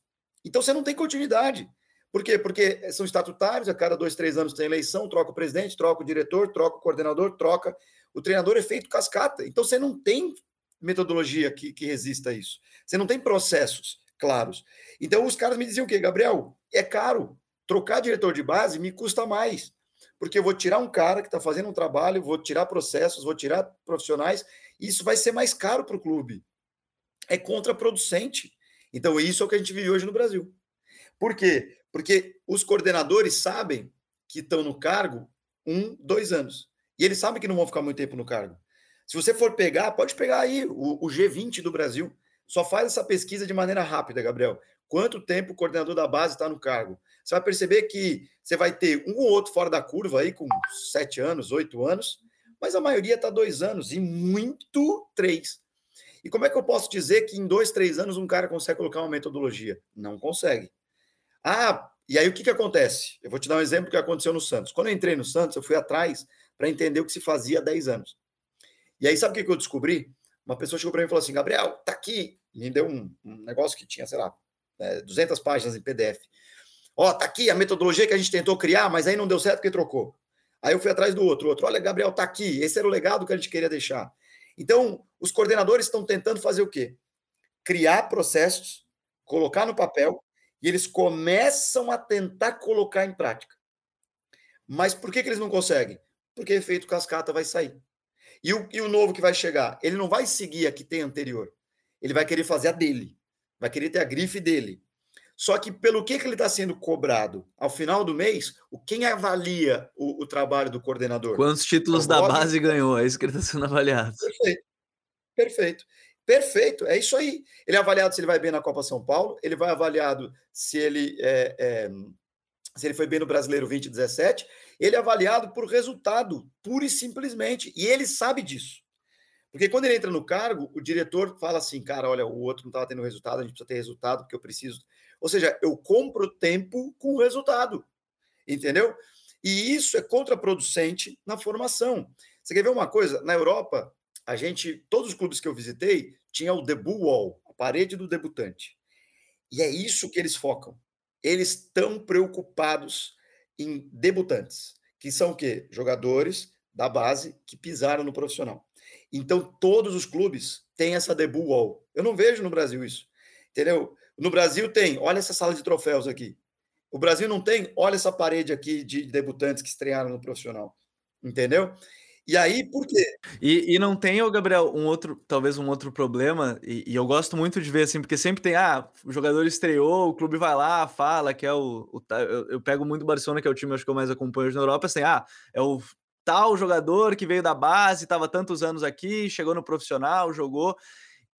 Então você não tem continuidade. Por quê? Porque são estatutários, a cada dois, três anos tem eleição, troca o presidente, troca o diretor, troca o coordenador, troca. O treinador é feito cascata. Então você não tem metodologia que, que resista a isso. Você não tem processos claros. Então os caras me diziam o quê, Gabriel? É caro. Trocar diretor de base me custa mais. Porque eu vou tirar um cara que está fazendo um trabalho, vou tirar processos, vou tirar profissionais, e isso vai ser mais caro para o clube. É contraproducente. Então, isso é o que a gente vive hoje no Brasil. Por quê? Porque os coordenadores sabem que estão no cargo um, dois anos. E eles sabem que não vão ficar muito tempo no cargo. Se você for pegar, pode pegar aí o, o G20 do Brasil. Só faz essa pesquisa de maneira rápida, Gabriel. Quanto tempo o coordenador da base está no cargo? Você vai perceber que você vai ter um ou outro fora da curva aí, com sete anos, oito anos, mas a maioria está dois anos, e muito três. E como é que eu posso dizer que em dois, três anos um cara consegue colocar uma metodologia? Não consegue. Ah, e aí o que, que acontece? Eu vou te dar um exemplo que aconteceu no Santos. Quando eu entrei no Santos, eu fui atrás para entender o que se fazia há 10 anos. E aí, sabe o que, que eu descobri? Uma pessoa chegou para mim e falou assim: Gabriel, tá aqui. Me deu um, um negócio que tinha, sei lá, é, 200 páginas em PDF. Ó, tá aqui a metodologia que a gente tentou criar, mas aí não deu certo porque trocou. Aí eu fui atrás do outro, outro. Olha, Gabriel, tá aqui. Esse era o legado que a gente queria deixar. Então, os coordenadores estão tentando fazer o quê? Criar processos, colocar no papel e eles começam a tentar colocar em prática. Mas por que, que eles não conseguem? Porque efeito cascata vai sair. E o, e o novo que vai chegar? Ele não vai seguir a que tem anterior. Ele vai querer fazer a dele. Vai querer ter a grife dele. Só que pelo que, que ele está sendo cobrado ao final do mês, o quem avalia o, o trabalho do coordenador? Quantos títulos é da base ganhou? É isso que ele está sendo avaliado. Perfeito. Perfeito. Perfeito, é isso aí. Ele é avaliado se ele vai bem na Copa São Paulo, ele vai avaliado se ele é, é, se ele foi bem no Brasileiro 2017, ele é avaliado por resultado, pura e simplesmente, e ele sabe disso. Porque quando ele entra no cargo, o diretor fala assim, cara, olha, o outro não estava tendo resultado, a gente precisa ter resultado, porque eu preciso. Ou seja, eu compro tempo com resultado, entendeu? E isso é contraproducente na formação. Você quer ver uma coisa? Na Europa, a gente, todos os clubes que eu visitei, tinha o debut wall, a parede do debutante. E é isso que eles focam. Eles estão preocupados em debutantes, que são o quê? Jogadores da base que pisaram no profissional. Então, todos os clubes têm essa debut wall. Eu não vejo no Brasil isso. Entendeu? No Brasil tem, olha essa sala de troféus aqui. O Brasil não tem, olha essa parede aqui de debutantes que estrearam no profissional. Entendeu? E aí, por quê? E, e não tem, ô Gabriel, um outro, talvez um outro problema, e, e, eu gosto muito de ver assim, porque sempre tem, ah, o jogador estreou, o clube vai lá, fala que é o. o eu, eu, pego muito o Barcelona, que é o time acho que eu mais acompanho na Europa, assim, ah, é o tal jogador que veio da base, estava tantos anos aqui, chegou no profissional, jogou.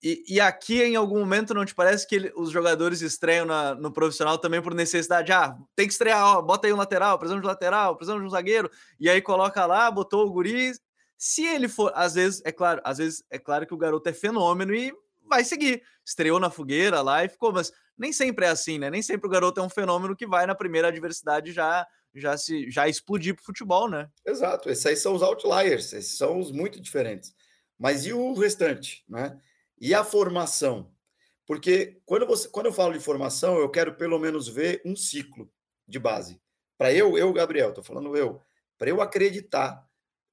E, e, aqui, em algum momento, não te parece que ele, os jogadores estreiam na, no profissional também por necessidade? Ah, tem que estrear, ó, bota aí um lateral, precisamos de lateral, precisamos de um zagueiro, e aí coloca lá, botou o guri. Se ele for, às vezes, é claro, às vezes é claro que o garoto é fenômeno e vai seguir. Estreou na fogueira lá e ficou, mas nem sempre é assim, né? Nem sempre o garoto é um fenômeno que vai na primeira adversidade já já se já explodir pro futebol, né? Exato, esses aí são os outliers, esses são os muito diferentes. Mas e o restante, né? E a formação? Porque quando, você, quando eu falo de formação, eu quero pelo menos ver um ciclo de base. Para eu, eu, Gabriel, estou falando eu, para eu acreditar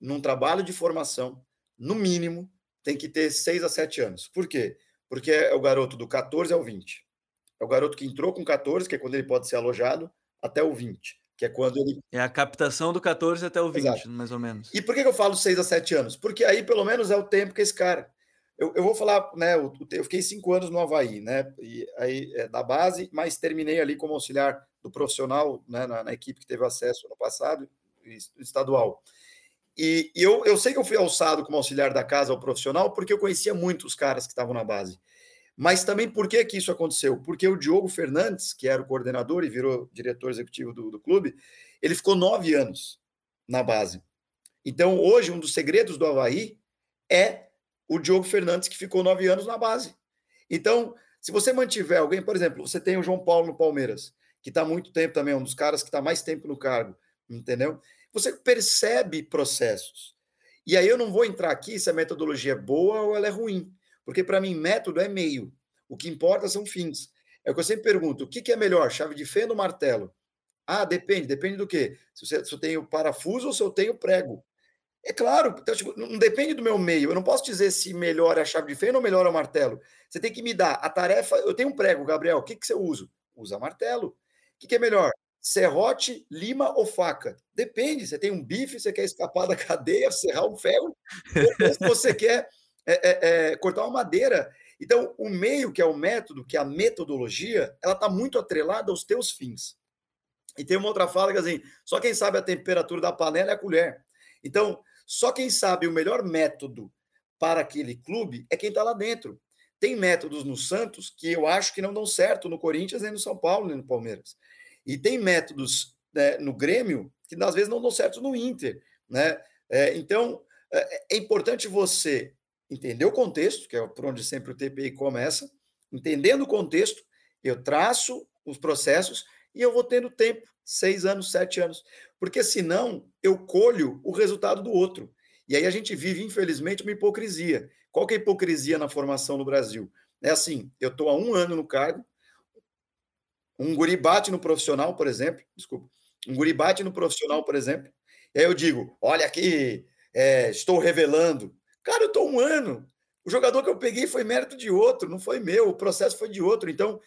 num trabalho de formação, no mínimo, tem que ter seis a sete anos. Por quê? Porque é o garoto do 14 ao 20. É o garoto que entrou com 14, que é quando ele pode ser alojado, até o 20, que é quando ele. É a captação do 14 até o 20, Exato. mais ou menos. E por que eu falo 6 a 7 anos? Porque aí, pelo menos, é o tempo que esse cara eu, eu vou falar, né? Eu, eu, fiquei cinco anos no Havaí, né? E aí é, da base, mas terminei ali como auxiliar do profissional, né? Na, na equipe que teve acesso no passado, estadual. E, e eu, eu sei que eu fui alçado como auxiliar da casa ao profissional porque eu conhecia muito os caras que estavam na base. Mas também por que, que isso aconteceu? Porque o Diogo Fernandes, que era o coordenador e virou diretor executivo do, do clube, ele ficou nove anos na base. Então, hoje, um dos segredos do Havaí é o Diogo Fernandes, que ficou nove anos na base. Então, se você mantiver alguém, por exemplo, você tem o João Paulo no Palmeiras, que está muito tempo também, um dos caras que está mais tempo no cargo, entendeu? Você percebe processos. E aí eu não vou entrar aqui se a metodologia é boa ou ela é ruim, porque para mim método é meio. O que importa são fins. É o que eu sempre pergunto: o que, que é melhor, chave de fenda ou martelo? Ah, depende. Depende do quê? Se, você, se eu tenho parafuso ou se eu tenho prego. É claro, então, tipo, não depende do meu meio. Eu não posso dizer se melhor é a chave de fenda ou melhor é o martelo. Você tem que me dar a tarefa. Eu tenho um prego, Gabriel. O que, que você usa? Usa martelo. O que, que é melhor? Serrote, lima ou faca? Depende. Você tem um bife, você quer escapar da cadeia, serrar um ferro, ou você quer é, é, é, cortar uma madeira. Então, o meio, que é o método, que é a metodologia, ela está muito atrelada aos teus fins. E tem uma outra fala que assim, só quem sabe a temperatura da panela é a colher. Então, só quem sabe o melhor método para aquele clube é quem está lá dentro. Tem métodos no Santos que eu acho que não dão certo no Corinthians, nem no São Paulo, nem no Palmeiras. E tem métodos né, no Grêmio que às vezes não dão certo no Inter. Né? É, então, é, é importante você entender o contexto, que é por onde sempre o TPI começa. Entendendo o contexto, eu traço os processos e eu vou tendo tempo, seis anos, sete anos, porque senão eu colho o resultado do outro. E aí a gente vive, infelizmente, uma hipocrisia. Qual que é a hipocrisia na formação no Brasil? É assim, eu estou há um ano no cargo, um guri bate no profissional, por exemplo, desculpa, um guri bate no profissional, por exemplo, e aí eu digo, olha aqui, é, estou revelando. Cara, eu estou um ano, o jogador que eu peguei foi mérito de outro, não foi meu, o processo foi de outro. Então,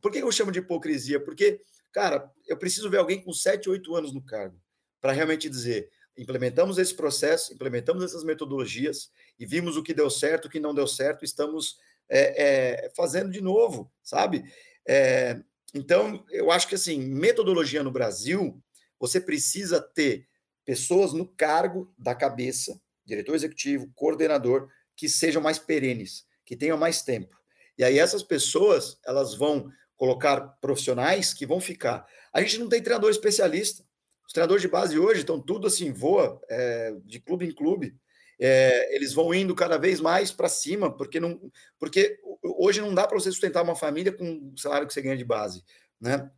por que eu chamo de hipocrisia? Porque Cara, eu preciso ver alguém com 7, 8 anos no cargo para realmente dizer: implementamos esse processo, implementamos essas metodologias e vimos o que deu certo, o que não deu certo, estamos é, é, fazendo de novo, sabe? É, então, eu acho que assim, metodologia no Brasil, você precisa ter pessoas no cargo da cabeça, diretor executivo, coordenador, que sejam mais perenes, que tenham mais tempo. E aí essas pessoas, elas vão colocar profissionais que vão ficar. A gente não tem treinador especialista. Os treinadores de base hoje estão tudo assim, voa, é, de clube em clube. É, eles vão indo cada vez mais para cima, porque não, porque hoje não dá para você sustentar uma família com o salário que você ganha de base, né?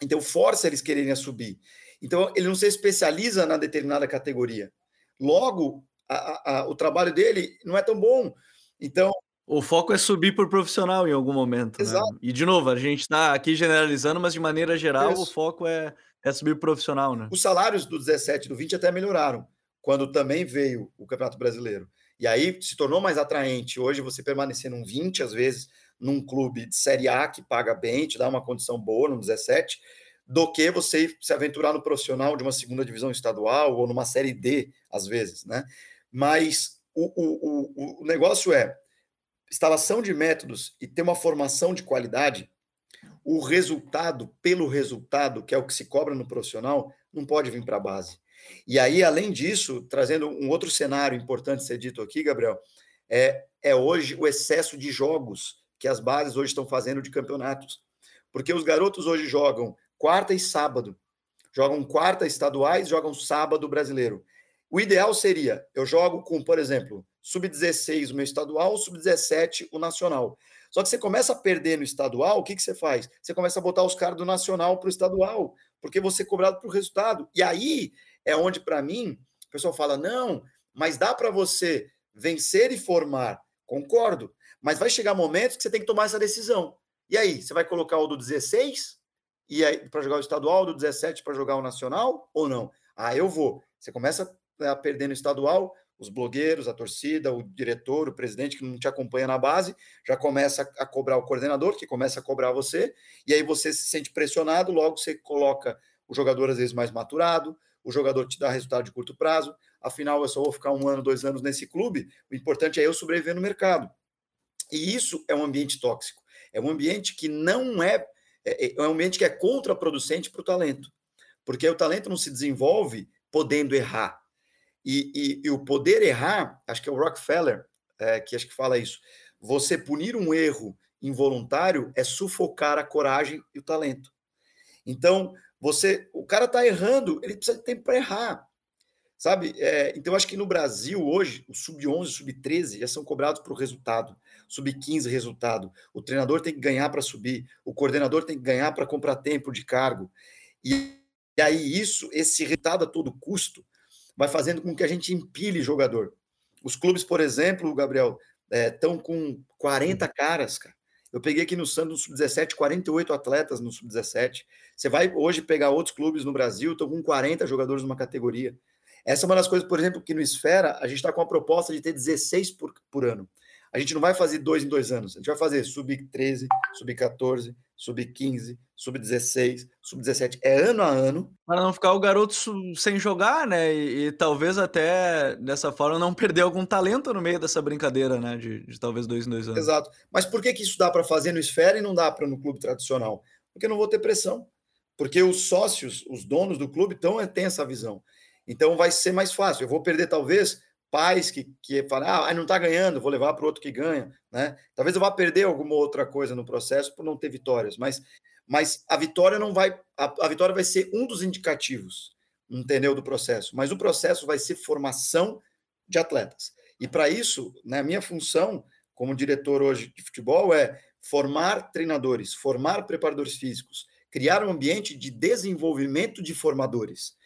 Então força eles quererem subir. Então ele não se especializa na determinada categoria. Logo, a, a, o trabalho dele não é tão bom. Então o foco é subir por profissional em algum momento. Né? Exato. Né? E, de novo, a gente está aqui generalizando, mas de maneira geral, Isso. o foco é, é subir profissional. Né? Os salários do 17 e do 20 até melhoraram, quando também veio o Campeonato Brasileiro. E aí se tornou mais atraente. Hoje, você permanecer num 20, às vezes, num clube de Série A que paga bem, te dá uma condição boa no 17, do que você se aventurar no profissional de uma segunda divisão estadual ou numa Série D, às vezes. Né? Mas o, o, o, o negócio é instalação de métodos e ter uma formação de qualidade, o resultado pelo resultado, que é o que se cobra no profissional, não pode vir para a base. E aí, além disso, trazendo um outro cenário importante ser dito aqui, Gabriel, é, é hoje o excesso de jogos que as bases hoje estão fazendo de campeonatos. Porque os garotos hoje jogam quarta e sábado. Jogam quarta estaduais, jogam sábado brasileiro. O ideal seria, eu jogo com, por exemplo, sub-16 o meu estadual, sub-17 o nacional. Só que você começa a perder no estadual, o que, que você faz? Você começa a botar os caras do nacional para o estadual, porque você é cobrado para o resultado. E aí é onde, para mim, o pessoal fala: não, mas dá para você vencer e formar. Concordo, mas vai chegar momentos que você tem que tomar essa decisão. E aí, você vai colocar o do 16 e aí para jogar o estadual, do 17 para jogar o nacional ou não? Ah, eu vou. Você começa a perder no estadual, os blogueiros, a torcida, o diretor, o presidente que não te acompanha na base, já começa a cobrar o coordenador, que começa a cobrar você, e aí você se sente pressionado, logo você coloca o jogador às vezes mais maturado, o jogador te dá resultado de curto prazo, afinal eu só vou ficar um ano, dois anos nesse clube, o importante é eu sobreviver no mercado. E isso é um ambiente tóxico, é um ambiente que não é, é, é um ambiente que é contraproducente para o talento, porque o talento não se desenvolve podendo errar, e, e, e, o poder errar, acho que é o Rockefeller é, que acho que fala isso. Você punir um erro involuntário é sufocar a coragem e o talento. Então, você, o cara está errando, ele precisa de tempo para errar. Sabe? É, então, acho que no Brasil, hoje, o sub-11 sub-13 já são cobrados por resultado. Sub-15, resultado. O treinador tem que ganhar para subir. O coordenador tem que ganhar para comprar tempo de cargo. E, e aí, isso, esse resultado a todo custo, vai fazendo com que a gente empilhe jogador. Os clubes, por exemplo, Gabriel, estão é, com 40 caras, cara. Eu peguei aqui no Santos, no Sub-17, 48 atletas no Sub-17. Você vai hoje pegar outros clubes no Brasil, estão com 40 jogadores numa categoria. Essa é uma das coisas, por exemplo, que no Esfera a gente está com a proposta de ter 16 por, por ano. A gente não vai fazer dois em dois anos. A gente vai fazer sub-13, sub-14, sub-15, sub-16, sub-17. É ano a ano. Para não ficar o garoto sem jogar, né? E, e, talvez até dessa forma não perder algum talento no meio dessa brincadeira, né? De, de talvez dois em dois anos. Exato. Mas por que, que isso dá para fazer no Esfera e não dá para no clube tradicional? Porque eu não vou ter pressão. Porque os sócios, os donos do clube, tão, têm essa visão. Então vai ser mais fácil. Eu vou perder, talvez, pais que, que falam, ah, não está ganhando, vou levar para outro que ganha. Né? Talvez eu vá perder alguma outra coisa no processo por não ter vitórias, mas, mas a vitória não vai. A, a vitória vai ser um dos indicativos, entendeu? Do processo. Mas o processo vai ser formação de atletas. E para isso, né, a minha função como diretor hoje de futebol é formar treinadores, formar preparadores físicos, criar um ambiente de desenvolvimento de formadores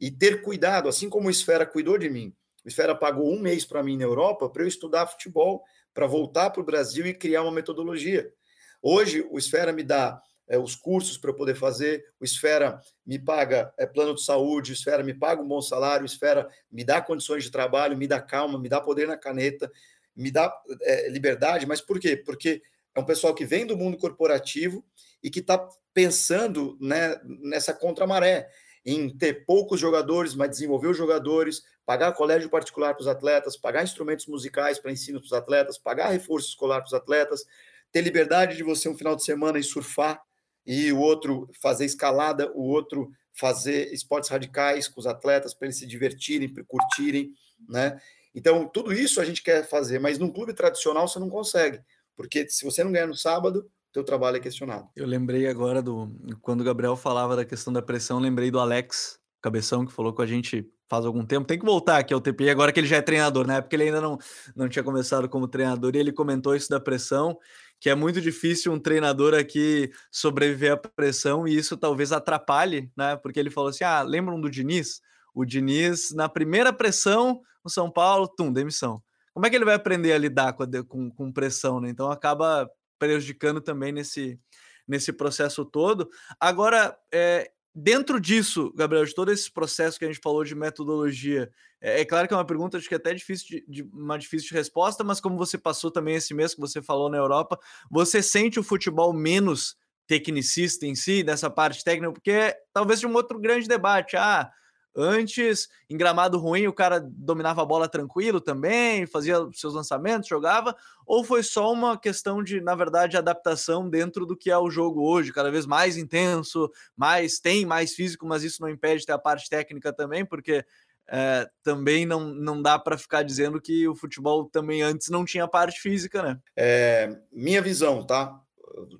e ter cuidado, assim como o Esfera cuidou de mim. O Esfera pagou um mês para mim na Europa para eu estudar futebol, para voltar para o Brasil e criar uma metodologia. Hoje, o Esfera me dá é, os cursos para eu poder fazer, o Esfera me paga é, plano de saúde, o Esfera me paga um bom salário, o Esfera me dá condições de trabalho, me dá calma, me dá poder na caneta, me dá é, liberdade. Mas por quê? Porque é um pessoal que vem do mundo corporativo e que está pensando né, nessa contramaré em ter poucos jogadores, mas desenvolver os jogadores, pagar colégio particular para os atletas, pagar instrumentos musicais para ensino para os atletas, pagar reforço escolar para os atletas, ter liberdade de você um final de semana e surfar e o outro fazer escalada, o outro fazer esportes radicais com os atletas para eles se divertirem, para curtirem, né? Então, tudo isso a gente quer fazer, mas num clube tradicional você não consegue, porque se você não ganhar no sábado, teu trabalho é questionado. Eu lembrei agora do quando o Gabriel falava da questão da pressão, lembrei do Alex Cabeção que falou com a gente faz algum tempo. Tem que voltar aqui ao TPI agora que ele já é treinador, né? Porque ele ainda não não tinha começado como treinador e ele comentou isso da pressão, que é muito difícil um treinador aqui sobreviver à pressão e isso talvez atrapalhe, né? Porque ele falou assim: "Ah, lembram do Diniz? O Diniz na primeira pressão no São Paulo, tum, demissão. Como é que ele vai aprender a lidar com, a, com, com pressão, né? Então acaba prejudicando também nesse, nesse processo todo. Agora, é, dentro disso, Gabriel, de todo esse processo que a gente falou de metodologia, é, é claro que é uma pergunta acho que é até difícil de, de, uma difícil de resposta, mas como você passou também esse mês que você falou na Europa, você sente o futebol menos tecnicista em si, dessa parte técnica, porque talvez de um outro grande debate. Ah, Antes, em gramado ruim, o cara dominava a bola tranquilo também, fazia seus lançamentos, jogava, ou foi só uma questão de, na verdade, adaptação dentro do que é o jogo hoje, cada vez mais intenso, mais tem mais físico, mas isso não impede de ter a parte técnica também, porque é, também não, não dá para ficar dizendo que o futebol também antes não tinha parte física, né? É, minha visão, tá?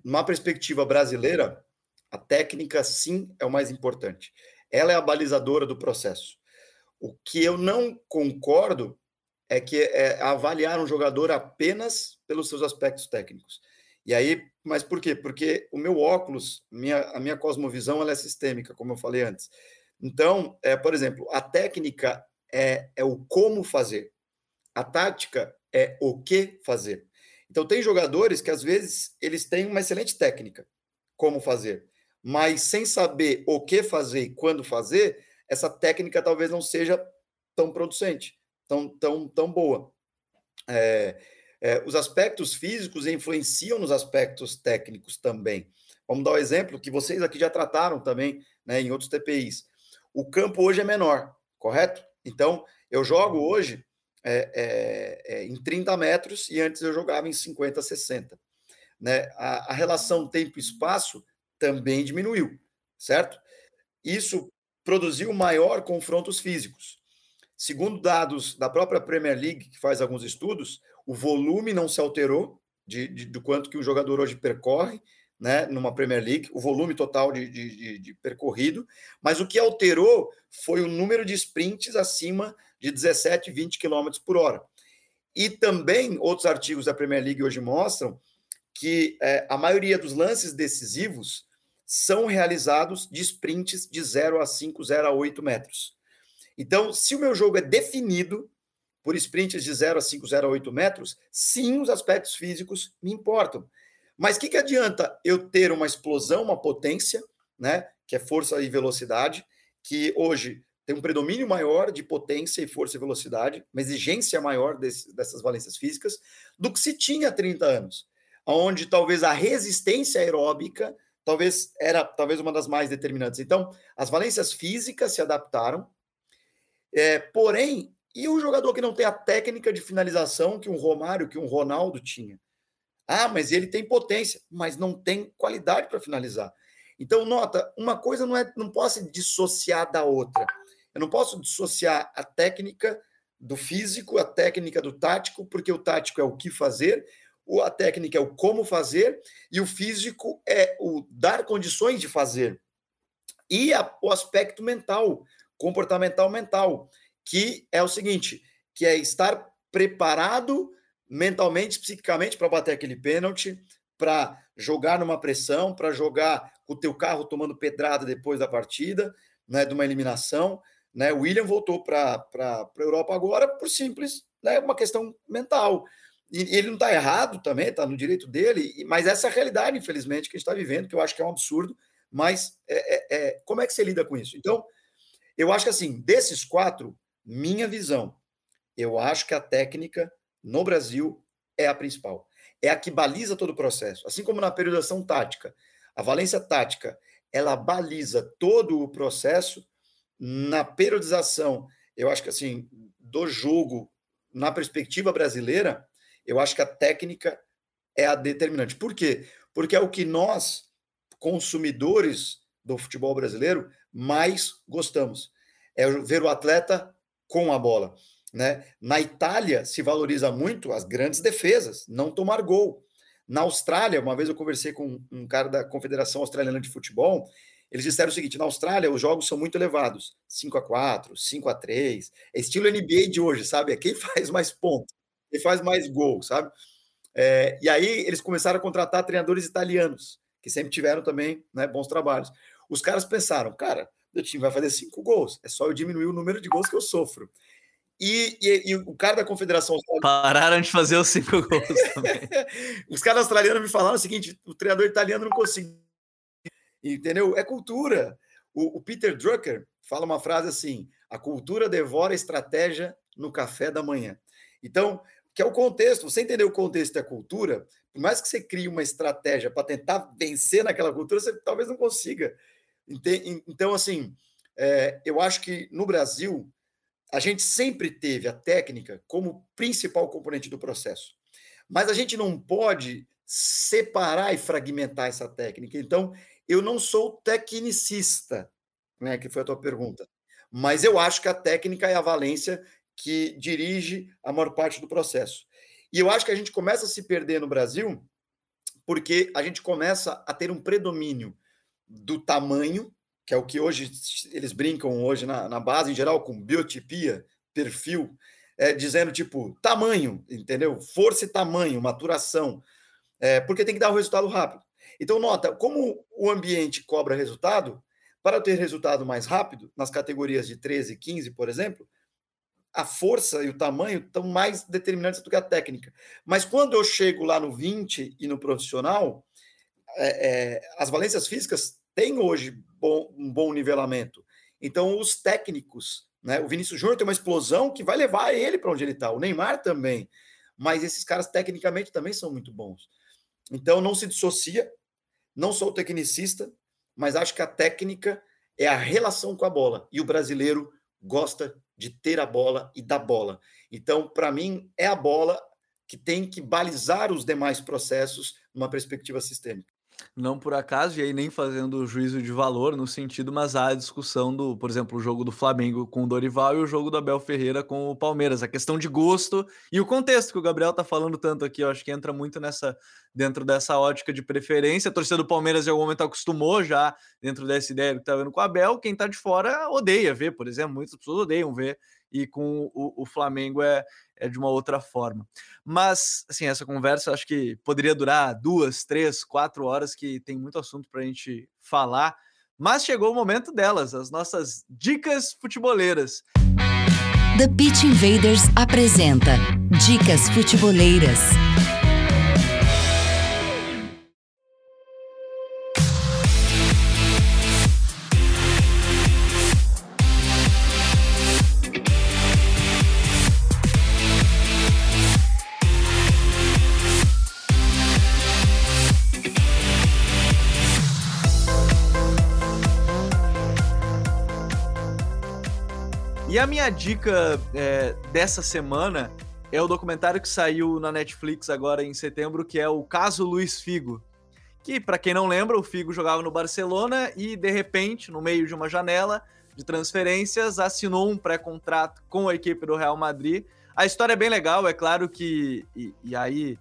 Numa perspectiva brasileira, a técnica sim é o mais importante ela é a balizadora do processo. O que eu não concordo é que é avaliar um jogador apenas pelos seus aspectos técnicos. E aí, mas por quê? Porque o meu óculos, minha, a minha cosmovisão, ela é sistêmica, como eu falei antes. Então, é, por exemplo, a técnica é, é o como fazer, a tática é o que fazer. Então, tem jogadores que às vezes eles têm uma excelente técnica, como fazer, mas sem saber o que fazer e quando fazer, essa técnica talvez não seja tão producente, tão, tão, tão boa. É, é, os aspectos físicos influenciam nos aspectos técnicos também. Vamos dar um exemplo que vocês aqui já trataram também né, em outros TPIs. O campo hoje é menor, correto? Então, eu jogo hoje é, é, é em 30 metros e antes eu jogava em 50, 60. Né? A, a relação tempo-espaço também diminuiu, certo? Isso produziu maior confrontos físicos. Segundo dados da própria Premier League, que faz alguns estudos, o volume não se alterou de, de, do quanto que o jogador hoje percorre né, numa Premier League, o volume total de, de, de, percorrido, mas o que alterou foi o número de sprints acima de 17, 20 km por hora. E também outros artigos da Premier League hoje mostram que é, a maioria dos lances decisivos são realizados de sprints de 0 a 5, 0 a 8 metros. Então, se o meu jogo é definido por sprints de 0 a 5, 0 a 8 metros, sim, os aspectos físicos me importam. Mas o que, que adianta eu ter uma explosão, uma potência, né, que é força e velocidade, que hoje tem um predomínio maior de potência e força e velocidade, uma exigência maior desse, dessas valências físicas, do que se tinha há 30 anos, onde talvez a resistência aeróbica talvez era talvez uma das mais determinantes. Então, as valências físicas se adaptaram, é, porém, e o jogador que não tem a técnica de finalização que um Romário, que um Ronaldo tinha? Ah, mas ele tem potência, mas não tem qualidade para finalizar. Então, nota, uma coisa não é, não posso dissociar da outra. Eu não posso dissociar a técnica do físico, a técnica do tático, porque o tático é o que fazer, a técnica é o como fazer e o físico é o dar condições de fazer. E a, o aspecto mental, comportamental mental, que é o seguinte, que é estar preparado mentalmente, psiquicamente para bater aquele pênalti, para jogar numa pressão, para jogar com o teu carro tomando pedrada depois da partida, né, de uma eliminação. Né? O William voltou para a Europa agora por simples, né, uma questão mental. E ele não está errado também, está no direito dele, mas essa é a realidade, infelizmente, que a gente está vivendo, que eu acho que é um absurdo. Mas é, é, é, como é que você lida com isso? Então, eu acho que assim, desses quatro, minha visão, eu acho que a técnica no Brasil é a principal. É a que baliza todo o processo. Assim como na periodização tática, a valência tática, ela baliza todo o processo. Na periodização, eu acho que assim, do jogo, na perspectiva brasileira, eu acho que a técnica é a determinante. Por quê? Porque é o que nós, consumidores do futebol brasileiro, mais gostamos. É ver o atleta com a bola. Né? Na Itália se valoriza muito as grandes defesas, não tomar gol. Na Austrália, uma vez eu conversei com um cara da Confederação Australiana de Futebol, eles disseram o seguinte: na Austrália os jogos são muito elevados, 5 a 4, 5 a 3, é estilo NBA de hoje, sabe? É quem faz mais pontos, quem faz mais gol, sabe? É, e aí eles começaram a contratar treinadores italianos, que sempre tiveram também né, bons trabalhos. Os caras pensaram, cara, meu time vai fazer cinco gols, é só eu diminuir o número de gols que eu sofro. E, e, e, o cara da Confederação Australiana. Pararam de fazer os cinco gols também. os caras australianos me falaram o seguinte: o treinador italiano não conseguiu. Entendeu? É cultura. O, o, Peter Drucker fala uma frase assim: a cultura devora a estratégia no café da manhã. Então, que é o contexto. Você entender o contexto da cultura, por mais que você crie uma estratégia para tentar vencer naquela cultura, você talvez não consiga. Então, assim, é, eu acho que no Brasil a gente sempre teve a técnica como principal componente do processo. Mas a gente não pode separar e fragmentar essa técnica. Então, eu não sou tecnicista, né, que foi a tua pergunta. Mas eu acho que a técnica é a valência que dirige a maior parte do processo. E eu acho que a gente começa a se perder no Brasil porque a gente começa a ter um predomínio do tamanho que é o que hoje eles brincam hoje na, na base em geral com biotipia, perfil, é, dizendo tipo tamanho, entendeu? Força e tamanho, maturação, é, porque tem que dar o resultado rápido. Então, nota, como o ambiente cobra resultado, para ter resultado mais rápido, nas categorias de 13 e 15, por exemplo, a força e o tamanho estão mais determinantes do que a técnica. Mas quando eu chego lá no 20 e no profissional, é, é, as valências físicas têm hoje bom, um bom nivelamento. Então, os técnicos, né? O Vinícius Júnior tem uma explosão que vai levar ele para onde ele está. O Neymar também. Mas esses caras, tecnicamente, também são muito bons. Então, não se dissocia. Não sou tecnicista, mas acho que a técnica é a relação com a bola. E o brasileiro gosta de ter a bola e da bola. Então, para mim, é a bola que tem que balizar os demais processos numa perspectiva sistêmica. Não por acaso, e aí nem fazendo juízo de valor no sentido, mas há a discussão do, por exemplo, o jogo do Flamengo com o Dorival e o jogo do Abel Ferreira com o Palmeiras, a questão de gosto e o contexto que o Gabriel tá falando tanto aqui, eu acho que entra muito nessa dentro dessa ótica de preferência. A torcida do Palmeiras em algum momento acostumou já dentro dessa ideia que tá vendo com o Abel, quem tá de fora odeia ver, por exemplo, muitas pessoas odeiam ver e com o, o Flamengo é, é de uma outra forma. Mas, assim, essa conversa acho que poderia durar duas, três, quatro horas, que tem muito assunto para a gente falar. Mas chegou o momento delas, as nossas dicas futeboleiras. The Pitch Invaders apresenta Dicas Futeboleiras. Minha dica é, dessa semana é o documentário que saiu na Netflix agora em setembro, que é o Caso Luiz Figo. Que, para quem não lembra, o Figo jogava no Barcelona e, de repente, no meio de uma janela de transferências, assinou um pré-contrato com a equipe do Real Madrid. A história é bem legal, é claro que. E, e aí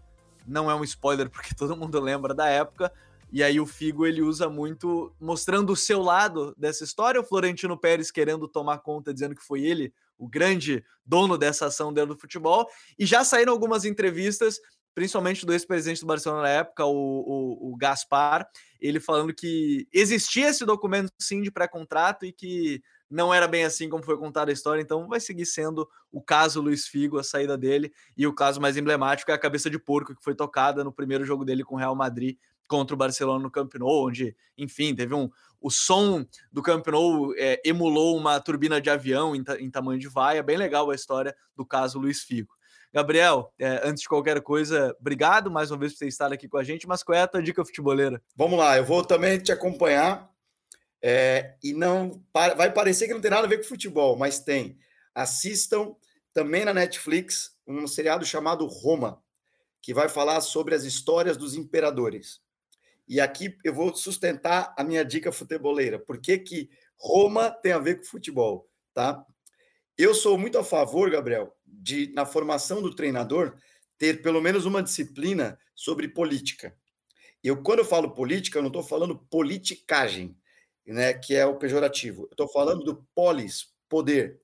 não é um spoiler, porque todo mundo lembra da época, e aí o Figo ele usa muito mostrando o seu lado dessa história, o Florentino Pérez querendo tomar conta, dizendo que foi ele o grande dono dessa ação dentro do futebol. E já saíram algumas entrevistas, principalmente do ex-presidente do Barcelona na época, o, o, o Gaspar, ele falando que existia esse documento sim de pré-contrato e que não era bem assim como foi contada a história, então vai seguir sendo o caso Luiz Figo, a saída dele, e o caso mais emblemático é a cabeça de porco que foi tocada no primeiro jogo dele com o Real Madrid contra o Barcelona no Camp Nou, onde, enfim, teve um. O som do Camp Nou é, emulou uma turbina de avião em, em, tamanho de vaia. Bem legal a história do caso Luiz Figo. Gabriel, é, antes de qualquer coisa, obrigado mais uma vez por ter estado aqui com a gente, mas qual é a tua dica futeboleira? Vamos lá, eu vou também te acompanhar. É, e não vai parecer que não tem nada a ver com futebol, mas tem. Assistam também na Netflix um seriado chamado Roma, que vai falar sobre as histórias dos imperadores. E aqui eu vou sustentar a minha dica futeboleira. Por que, que Roma tem a ver com futebol? Tá? Eu sou muito a favor, Gabriel, de, na formação do treinador, ter pelo menos uma disciplina sobre política. Eu, quando eu falo política, eu não estou falando politicagem, né, que é o pejorativo. Eu estou falando do polis, poder.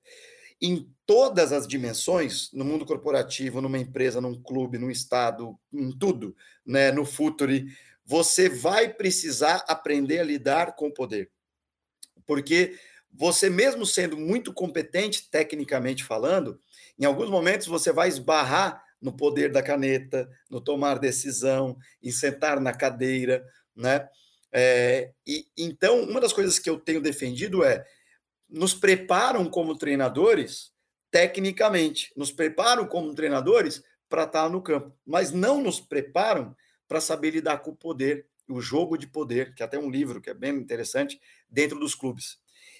Em todas as dimensões, no mundo corporativo, numa empresa, num clube, num estado, em tudo, né, no futuri, você vai precisar aprender a lidar com o poder. Porque você, mesmo sendo muito competente, tecnicamente falando, em alguns momentos você vai esbarrar no poder da caneta, no tomar decisão, em sentar na cadeira, né? É, e então uma das coisas que eu tenho defendido é nos preparam como treinadores tecnicamente, nos preparam como treinadores para estar no campo, mas não nos preparam para saber lidar com o poder, o jogo de poder, que é até um livro que é bem interessante, dentro dos clubes.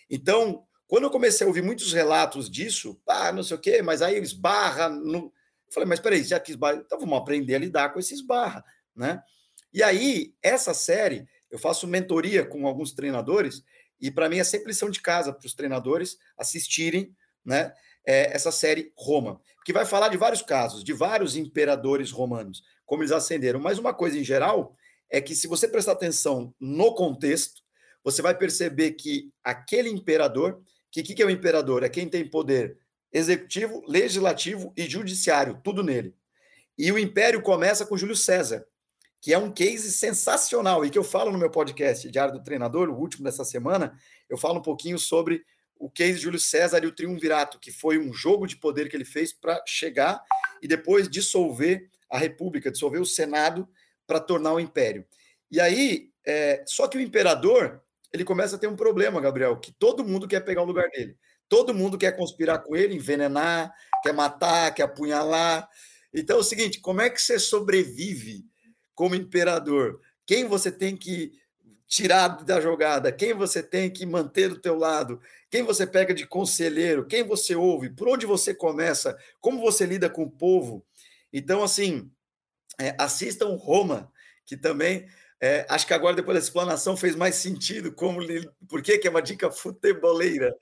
Então, quando eu comecei a ouvir muitos relatos disso, ah, não sei o quê, mas aí esbarra no. Eu falei, mas peraí, já que esbarra, então vamos aprender a lidar com esse esbarra, né? E aí, essa série, eu faço mentoria com alguns treinadores, e para mim é sempre lição de casa para os treinadores assistirem, né? É, essa série Roma, que vai falar de vários casos, de vários imperadores romanos como eles acenderam. Mas uma coisa em geral é que, se você prestar atenção no contexto, você vai perceber que aquele imperador, que o que, que é o imperador? É quem tem poder executivo, legislativo e judiciário, tudo nele. E o império começa com Júlio César, que é um case sensacional e que eu falo no meu podcast Diário do Treinador, o último dessa semana, eu falo um pouquinho sobre o case Júlio César e o triunvirato, que foi um jogo de poder que ele fez para chegar e depois dissolver a República, dissolver o Senado para tornar o Império. E aí, é, só que o imperador ele começa a ter um problema, Gabriel, que todo mundo quer pegar o lugar dele. Todo mundo quer conspirar com ele, envenenar, quer matar, quer apunhalar. Então é o seguinte: como é que você sobrevive como imperador? Quem você tem que tirar da jogada? Quem você tem que manter do teu lado? Quem você pega de conselheiro? Quem você ouve? Por onde você começa? Como você lida com o povo? Então, assim, é, assistam Roma, que também É, acho que agora, depois da explanação, fez mais sentido como por que, é uma dica futeboleira.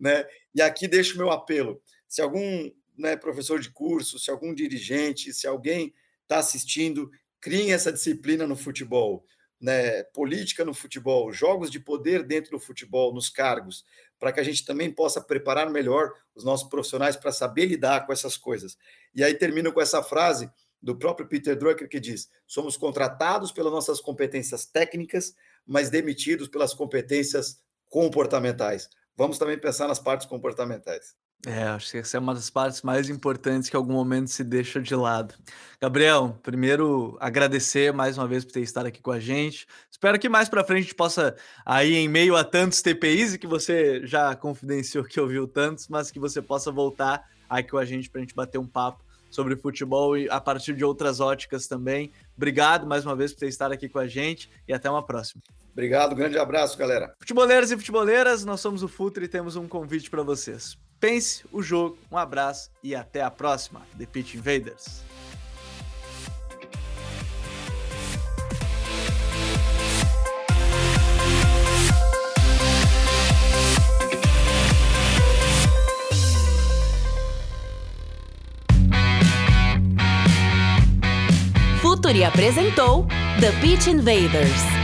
Né? E aqui deixo o meu apelo. Se algum né, professor de curso, se algum dirigente, se alguém está assistindo, criem essa disciplina no futebol. Né, política no futebol, jogos de poder dentro do futebol, nos cargos, para que a gente também possa preparar melhor os nossos profissionais para saber lidar com essas coisas. E aí termino com essa frase do próprio Peter Drucker que diz: somos contratados pelas nossas competências técnicas, mas demitidos pelas competências comportamentais. Vamos também pensar nas partes comportamentais. É, acho que essa é uma das partes mais importantes que em algum momento se deixa de lado. Gabriel, primeiro agradecer mais uma vez por ter estado aqui com a gente. Espero que mais para frente a gente possa, aí em meio a tantos TPIs e que você já confidenciou que ouviu tantos, mas que você possa voltar aí com a gente para a gente bater um papo sobre futebol e a partir de outras óticas também. Obrigado mais uma vez por ter estado aqui com a gente e até uma próxima. Obrigado, grande abraço, galera. Futeboleiros e futeboleiras, nós somos o Futre e temos um convite para vocês. Pense o jogo, um abraço e até a próxima. The Pitch Invaders. Futuri apresentou The Pitch Invaders.